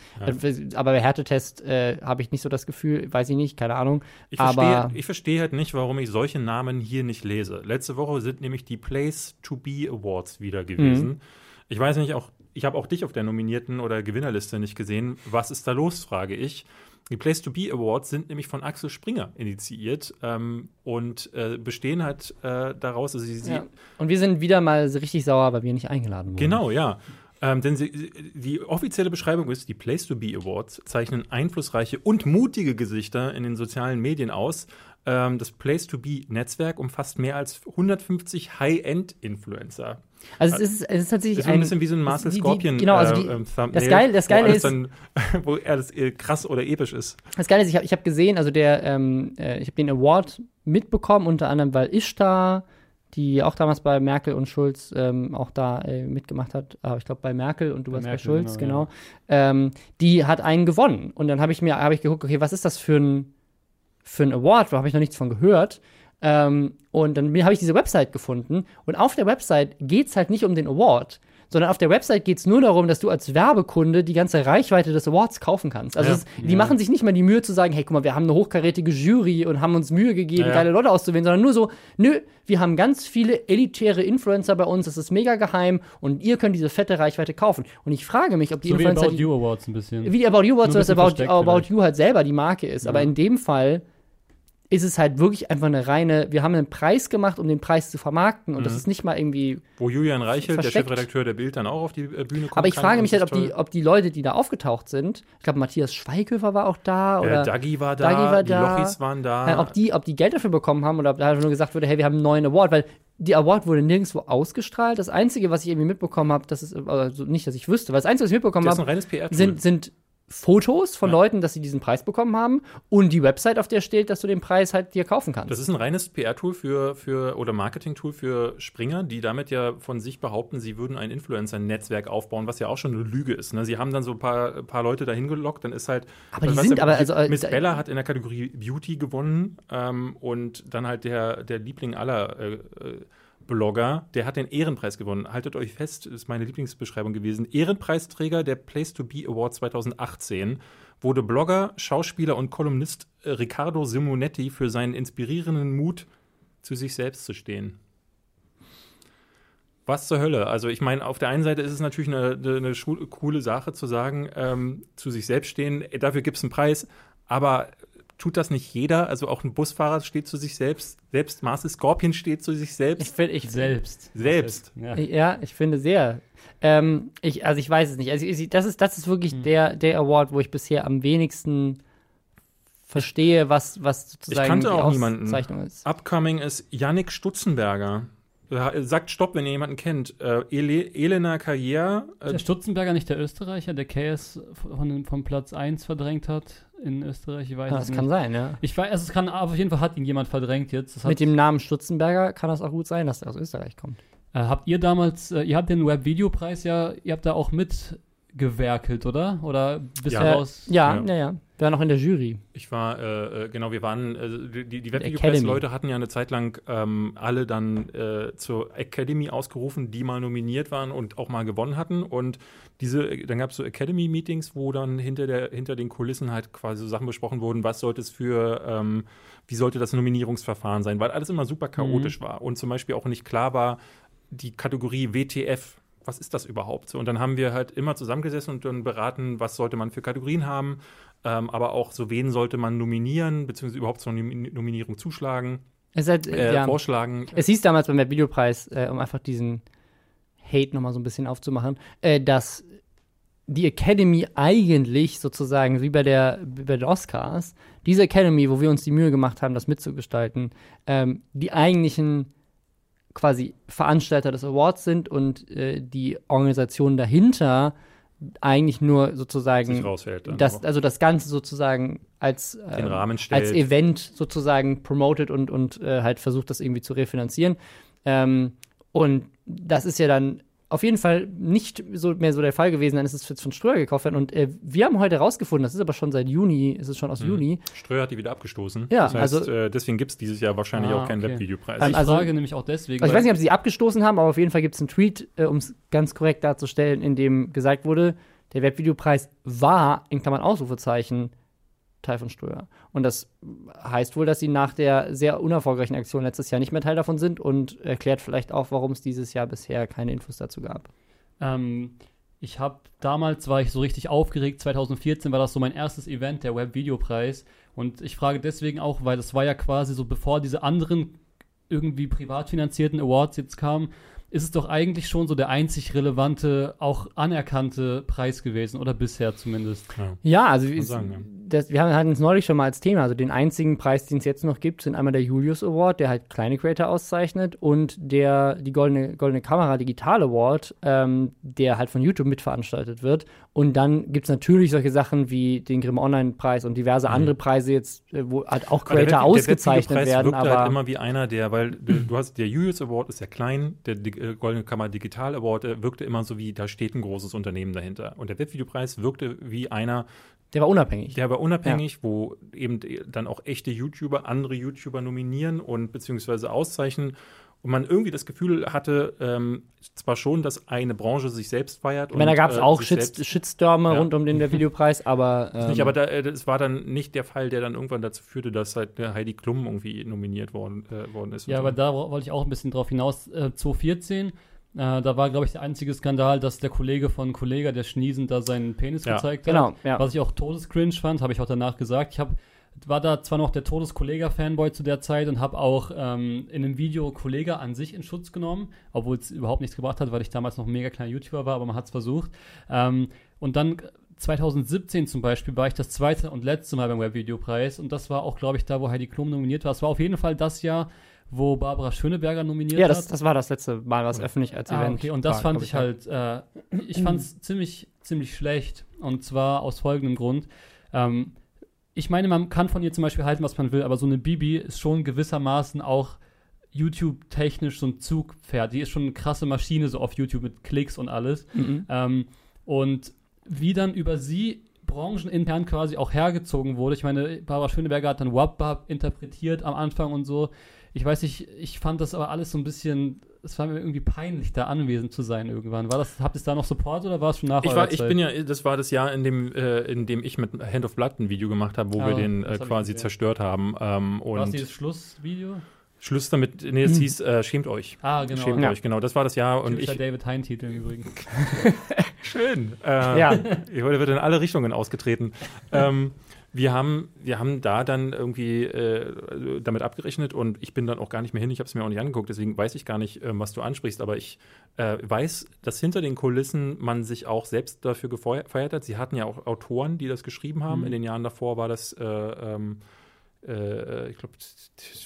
Aber bei Härtetest äh, habe ich nicht so das Gefühl, weiß ich nicht, keine Ahnung. Ich aber verstehe, ich verstehe halt nicht, warum ich solche Namen hier nicht lese. Letzte Woche sind nämlich die Place to Be Awards wieder gewesen. Mhm. Ich weiß nicht, auch, ich habe auch dich auf der nominierten oder Gewinnerliste nicht gesehen. Was ist da los, frage ich. Die Place to Be Awards sind nämlich von Axel Springer initiiert ähm, und äh, bestehen halt äh, daraus, also sie, sie ja. Und wir sind wieder mal richtig sauer, weil wir nicht eingeladen wurden. Genau, ja. Ähm, denn sie- die offizielle Beschreibung ist, die Place to Be Awards zeichnen einflussreiche und mutige Gesichter in den sozialen Medien aus. Ähm, das Place to Be Netzwerk umfasst mehr als 150 High-End-Influencer. Also es ist, es ist tatsächlich so ein bisschen wie so ein Marcel die- die- Scorpion genau, also die- äh, ähm, Thumbnail, das Geil- das Geile ist- dann, [LAUGHS] wo er das äh, krass oder episch ist. Das Geile ist, ich habe ich hab gesehen, also der, ähm, äh, ich habe den Award mitbekommen, unter anderem, weil Ishtar, die auch damals bei Merkel und Schulz ähm, auch da äh, mitgemacht hat, aber ich glaube bei Merkel und du Bei warst bei Merkel, Schulz, genau, genau. Ähm, die hat einen gewonnen. Und dann habe ich mir, habe ich geguckt, okay, was ist das für ein, für ein Award? Da habe ich noch nichts von gehört. Ähm, und dann habe ich diese Website gefunden. Und auf der Website geht es halt nicht um den Award, sondern auf der Website geht es nur darum, dass du als Werbekunde die ganze Reichweite des Awards kaufen kannst. Also Ja. es, die machen sich nicht mal die Mühe zu sagen, hey, guck mal, wir haben eine hochkarätige Jury und haben uns Mühe gegeben, Ja, ja. geile Leute auszuwählen, sondern nur so, nö, wir haben ganz viele elitäre Influencer bei uns, das ist mega geheim und ihr könnt diese fette Reichweite kaufen. Und ich frage mich, ob die so wie Influencer About die, You Awards ein bisschen. wie die About You Awards, so dass bisschen About, About vielleicht. You halt selber die Marke ist. Aber Ja. in dem Fall ist es halt wirklich einfach eine reine, wir haben einen Preis gemacht, um den Preis zu vermarkten und das ist nicht mal irgendwie. Wo Julian Reichelt, der Versteckt. Chefredakteur der Bild, dann auch auf die äh, Bühne kommt. Aber ich frage mich halt, ob die, ob die Leute, die da aufgetaucht sind, ich glaube, Matthias Schweighöfer war auch da oder äh, Dagi war da, Dagi war die da. Lochis waren da. äh, ob, die, ob die Geld dafür bekommen haben oder ob da nur gesagt wurde, hey, wir haben einen neuen Award, weil die Award wurde nirgendwo ausgestrahlt. Das Einzige, was ich irgendwie mitbekommen habe, das ist, also nicht, dass ich wüsste, weil das Einzige, was ich mitbekommen habe, sind, sind Fotos von Ja. Leuten, dass sie diesen Preis bekommen haben und die Website, auf der steht, dass du den Preis halt dir kaufen kannst. Das ist ein reines PR-Tool für, für oder Marketing-Tool für Springer, die damit ja von sich behaupten, sie würden ein Influencer-Netzwerk aufbauen, was ja auch schon eine Lüge ist. Ne? Sie haben dann so ein paar, paar Leute dahin gelockt, dann ist halt. Aber die sind aber, also, äh, Miss da- Bella hat in der Kategorie Beauty gewonnen ähm, und dann halt der, der Liebling aller äh, äh, Blogger, der hat den Ehrenpreis gewonnen. Haltet euch fest, ist meine Lieblingsbeschreibung gewesen. Ehrenpreisträger der Place to Be Award 2018 wurde Blogger, Schauspieler und Kolumnist äh, Riccardo Simonetti für seinen inspirierenden Mut, zu sich selbst zu stehen. Was zur Hölle? Also ich meine, auf der einen Seite ist es natürlich eine, eine, coole Sache zu sagen, ähm, zu sich selbst stehen, dafür gibt es einen Preis, aber tut das nicht jeder? Also auch ein Busfahrer steht zu sich selbst, selbst Marcel Scorpion steht zu sich ich selbst. finde, ich, Selbst. Selbst. Ja. ja, ich finde sehr. Ähm, ich, also ich weiß es nicht. Also ich, das ist, das ist wirklich Hm. der, der Award, wo ich bisher am wenigsten verstehe, was, was sozusagen kannte die auch niemanden. Ist. Upcoming ist Yannick Stutzenberger. Sagt Stopp, wenn ihr jemanden kennt. Äh, Ele Elena Carrière, äh, Der Stutzenberger nicht der Österreicher, der KS von, von Platz 1 verdrängt hat in Österreich? Ich weiß Ja, es das nicht. kann sein, ja. Ich weiß, also es kann, aber auf jeden Fall hat ihn jemand verdrängt jetzt. Mit dem Namen Stutzenberger kann das auch gut sein, dass er aus Österreich kommt. äh, habt ihr damals, äh, ihr habt den Webvideopreis ja, ihr habt da auch mitgewerkelt, oder? Oder bist Ja. du raus? ja, Ja. ja, ja. Wir waren auch in der Jury. Ich war, äh, äh, genau, wir waren, äh, die, die. Webvideopress-Leute hatten ja eine Zeit lang ähm, alle dann äh, zur Academy ausgerufen, die mal nominiert waren und auch mal gewonnen hatten. Und diese, dann gab es so Academy-Meetings, wo dann hinter, der, hinter den Kulissen halt quasi so Sachen besprochen wurden, was sollte es für, ähm, wie sollte das Nominierungsverfahren sein, weil alles immer super chaotisch war und zum Beispiel auch nicht klar war, die Kategorie WTF, was ist das überhaupt? So, Und dann haben wir halt immer zusammengesessen und dann beraten, was sollte man für Kategorien haben, ähm, aber auch so, wen sollte man nominieren, beziehungsweise überhaupt zur Nomi- Nominierung zuschlagen, Es, halt, äh, ja. vorschlagen. es hieß damals beim Videopreis, äh, um einfach diesen Hate nochmal so ein bisschen aufzumachen, äh, dass die Academy eigentlich sozusagen, wie bei, der, wie bei den Oscars, diese Academy, wo wir uns die Mühe gemacht haben, das mitzugestalten, ähm, die eigentlichen quasi Veranstalter des Awards sind und äh, die Organisation dahinter eigentlich nur sozusagen das, also das Ganze sozusagen als, Den Rahmen stellt. als Event sozusagen promotet und, und äh, halt versucht, das irgendwie zu refinanzieren. Ähm, und das ist ja dann auf jeden Fall nicht so mehr so der Fall gewesen, dann ist es jetzt von Ströer gekauft worden. Und äh, wir haben heute rausgefunden, das ist aber schon seit Juni, ist es schon aus Mhm. Juni. Ströer hat die wieder abgestoßen. Ja, das heißt, also- äh, deswegen gibt es dieses Jahr wahrscheinlich Ah, auch keinen okay. Webvideopreis. Ähm, Ich also- frage nämlich auch deswegen. Also ich weiß nicht, ob sie sie abgestoßen haben, aber auf jeden Fall gibt es einen Tweet, äh, um es ganz korrekt darzustellen, in dem gesagt wurde, der Webvideopreis war, in Klammern Ausrufezeichen, Teil von Ströer. Und das heißt wohl, dass sie nach der sehr unerfolgreichen Aktion letztes Jahr nicht mehr Teil davon sind und erklärt vielleicht auch, warum es dieses Jahr bisher keine Infos dazu gab. Ähm, ich habe damals war ich so richtig aufgeregt. 2014 war das so mein erstes Event, der Web-Videopreis. Und ich frage deswegen auch, weil das war ja quasi so, bevor diese anderen irgendwie privat finanzierten Awards jetzt kamen, ist es doch eigentlich schon so der einzig relevante, auch anerkannte Preis gewesen, oder bisher zumindest. ja. Ja, also es- sagen, ja. das, wir hatten es neulich schon mal als Thema. Also den einzigen Preis, den es jetzt noch gibt, sind einmal der Julius Award, der halt kleine Creator auszeichnet, und der die Goldene, Goldene Kamera Digital Award, ähm, der halt von YouTube mitveranstaltet wird. Und dann gibt es natürlich solche Sachen wie den Grimm Online Preis und diverse Mhm. andere Preise jetzt, äh, wo halt auch der Creator der ausgezeichnet Webvideopreis werden. wirkt Aber halt immer wie einer, der, weil du, du hast, der Julius Award ist ja klein, der äh, Goldene Kammer Digital Award der wirkte immer so wie, da steht ein großes Unternehmen dahinter. Und der Webvideopreis wirkte wie einer, der war unabhängig. der war unabhängig, wo eben dann auch echte YouTuber andere YouTuber nominieren und beziehungsweise auszeichnen. Und man irgendwie das Gefühl hatte, ähm, zwar schon, dass eine Branche sich selbst feiert. ich meine, da gab es äh, auch Shit Shitstürme Ja. rund um den Webvideopreis, [LAUGHS] aber. Das Ähm, nicht, aber da, äh, das war dann nicht der Fall, der dann irgendwann dazu führte, dass halt der Heidi Klum irgendwie nominiert worden, äh, worden ist. Ja, aber so. da wo- wollte ich auch ein bisschen drauf hinaus. Äh, 2014, äh, da war, glaube ich, der einzige Skandal, dass der Kollege von Kollega, der schniesend da seinen Penis Ja. gezeigt hat. Genau, ja. Was ich auch todescringe fand, habe ich auch danach gesagt. Ich habe war da zwar noch der Todeskollega-Fanboy zu der Zeit und habe auch ähm, in einem Video Kollega an sich in Schutz genommen, obwohl es überhaupt nichts gebracht hat, weil ich damals noch ein mega kleiner YouTuber war, aber man hat es versucht. Ähm, und dann 2017 zum Beispiel war ich das zweite und letzte Mal beim Webvideopreis und das war auch, glaube ich, da, wo Heidi Klum nominiert war. Es war auf jeden Fall das Jahr, wo Barbara Schöneberger nominiert ja, hat. das, das war das letzte Mal, was öffentlich als Ah, Event okay, und das war, fand ich halt, äh, ich fand es ziemlich, ziemlich schlecht. Und zwar aus folgendem Grund. Ähm, ich meine, man kann von ihr zum Beispiel halten, was man will, aber so eine Bibi ist schon gewissermaßen auch YouTube-technisch so ein Zugpferd. Die ist schon eine krasse Maschine, so auf YouTube mit Klicks und alles. Mhm. Ähm, und wie dann über sie branchenintern quasi auch hergezogen wurde. Ich meine, Barbara Schöneberger hat dann Wabbab interpretiert am Anfang und so. Ich weiß nicht, ich fand das aber alles so ein bisschen, es war mir irgendwie peinlich, da anwesend zu sein irgendwann. War das, habt ihr da noch Support oder war es schon nach Ich, eurer war, ich Zeit? bin ja, das war das Jahr, in dem, äh, in dem ich mit Hand of Blood ein Video gemacht habe, wo Ah, wir den äh, quasi zerstört haben. Ähm, war es dieses Schlussvideo? Schluss damit, nee, es hieß, äh, schämt euch. Ah, genau. Schämt Ja. euch, genau. Das war das Jahr und ich. David Hein-Titel im Übrigen. [LAUGHS] Schön. Äh, Ja. Heute wird in alle Richtungen ausgetreten. ähm, wir haben, wir haben da dann irgendwie äh, damit abgerechnet und ich bin dann auch gar nicht mehr hin. Ich habe es mir auch nicht angeguckt, deswegen weiß ich gar nicht, ähm, was du ansprichst. Aber ich äh, weiß, dass hinter den Kulissen man sich auch selbst dafür gefeiert hat. Sie hatten ja auch Autoren, die das geschrieben haben. Mhm. In den Jahren davor war das, äh, ähm, äh, ich glaube,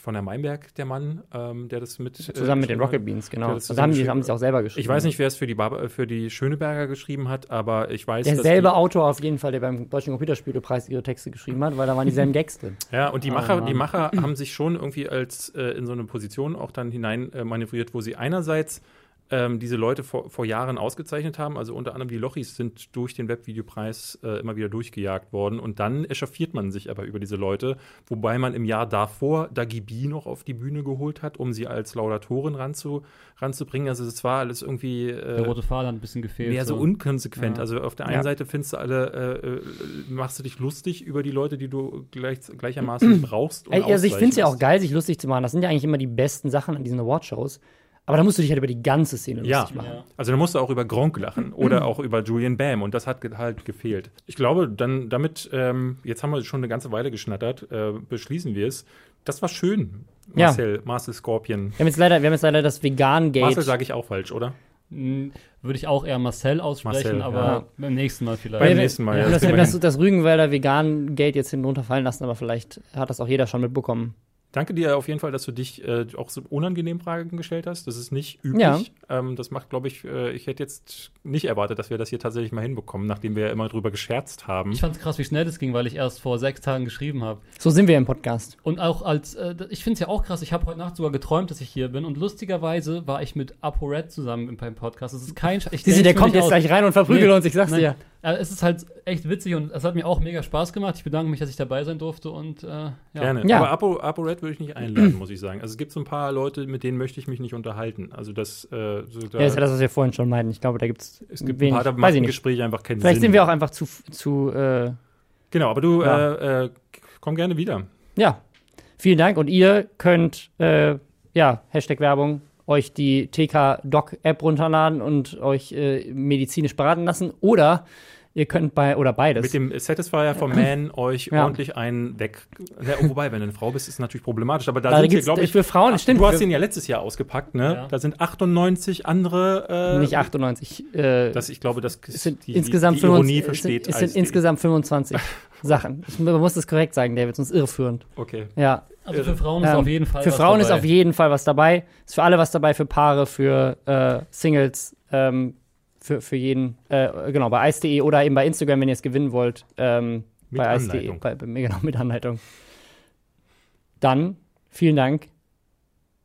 von der Meinberg, der Mann, ähm, der das mit. äh, Zusammen mit den. Rocket Beans, genau. Also haben die haben sie auch selber geschrieben. Ich weiß nicht, wer es für die, Barber, für die Schöneberger geschrieben hat, aber ich weiß, Derselbe dass Autor auf jeden Fall, der beim Deutschen Computerspielepreis ihre Texte geschrieben hat, weil da waren dieselben Gags drin. ja, und die Oh, Macher, Mann. die Macher haben sich schon irgendwie als äh, in so eine Position auch dann hinein äh, manövriert, wo sie einerseits ähm, diese Leute vor, vor Jahren ausgezeichnet haben, also unter anderem die Lochis sind durch den Webvideopreis äh, immer wieder durchgejagt worden und dann echauffiert man sich aber über diese Leute, wobei man im Jahr davor Dagi B noch auf die Bühne geholt hat, um sie als Laudatorin ranzu, ranzubringen. Also es war alles irgendwie äh, Der rote Faden hat ein bisschen gefehlt. mehr so unkonsequent. Ja. Also auf der einen Ja. Seite findest du alle, äh, äh, machst du dich lustig über die Leute, die du gleich, gleichermaßen [CLEARS THROAT] brauchst. also ich finde es ja auch geil, sich lustig zu machen. Das sind ja eigentlich immer die besten Sachen an diesen Awardshows. Aber da musst du dich halt über die ganze Szene Ja. lustig machen. Ja. Also da musst du auch über Gronk lachen [CLEARS THROAT] oder auch über Julian Bam und das hat ge- halt gefehlt. Ich glaube, dann damit, ähm, jetzt haben wir schon eine ganze Weile geschnattert, äh, beschließen wir es. Das war schön, Ja. Marcel, Marcel Scorpion. Wir haben jetzt leider, wir haben jetzt leider das Marcel Vegan-Gate. sage ich auch falsch, oder? Hm, Würde ich auch eher Marcel aussprechen, Marcel, aber ja. beim nächsten Mal vielleicht. Beim nächsten Mal, Wir ja, haben das, das, das Rügenwälder Vegan-Gate jetzt hinten runterfallen lassen, aber vielleicht hat das auch jeder schon mitbekommen. Danke dir auf jeden Fall, dass du dich äh, auch so unangenehm Fragen gestellt hast. Das ist nicht üblich. Ja. Ähm, das macht, glaube ich, äh, ich hätte jetzt nicht erwartet, dass wir das hier tatsächlich mal hinbekommen, nachdem wir ja immer drüber gescherzt haben. Ich fand es krass, wie schnell das ging, weil ich erst vor sechs Tagen geschrieben habe. So sind wir im Podcast. Und auch als, äh, ich finde es ja auch krass, ich habe heute Nacht sogar geträumt, dass ich hier bin. Und lustigerweise war ich mit ApoRed zusammen beim Podcast. Das ist kein. Ich Siehst du, der kommt jetzt aus. gleich rein und verprügelt Nee, uns, ich sag's nein. dir. Es ist halt echt witzig und es hat mir auch mega Spaß gemacht. Ich bedanke mich, dass ich dabei sein durfte und äh, ja. Gerne. Ja. Aber Apo, ApoRed würde ich nicht einladen, [CLEARS THROAT] muss ich sagen. Also es gibt so ein paar Leute, mit denen möchte ich mich nicht unterhalten. Also das, äh, so da, Ja, ist ja das, was wir vorhin schon meinten. Ich glaube, da gibt's es gibt wenig. ein paar, da macht ein. Gespräch einfach keinen Vielleicht Sinn. sind wir auch einfach zu, zu äh, Genau, aber du Ja. äh, äh, komm gerne wieder. ja. Vielen Dank. Und ihr könnt, äh, ja, Hashtag Werbung, euch die TK-Doc-App runterladen und euch äh, medizinisch beraten lassen. Oder ihr könnt bei, oder beides. Mit dem Satisfier vom Man euch Ja. ordentlich einen weg. Ja, wobei, wenn du eine Frau bist, ist es natürlich problematisch. Aber da Da sind gibt's glaube ich, für Frauen, Ach, stimmt. Du hast ihn ja letztes Jahr ausgepackt, ne? Ja. Da sind 98 andere. Äh, nicht 98. Äh, Das, ich glaube, das es sind die, insgesamt die Ironie 25 versteht. es sind, es sind insgesamt 25 [LAUGHS] Sachen. Ich, man muss das korrekt sagen, David, sonst irreführend. Okay. Ja. Also für Frauen ist Ähm, auf jeden Fall. Für was Frauen ist dabei. auf jeden Fall was dabei. Ist für alle was dabei, für Paare, für äh, Singles, ähm, für, für jeden, äh, genau, bei ice.de oder eben bei Instagram, wenn ihr es gewinnen wollt. Ähm, Mit bei ice.de. [LAUGHS] Genau, mit Anleitung. Dann vielen Dank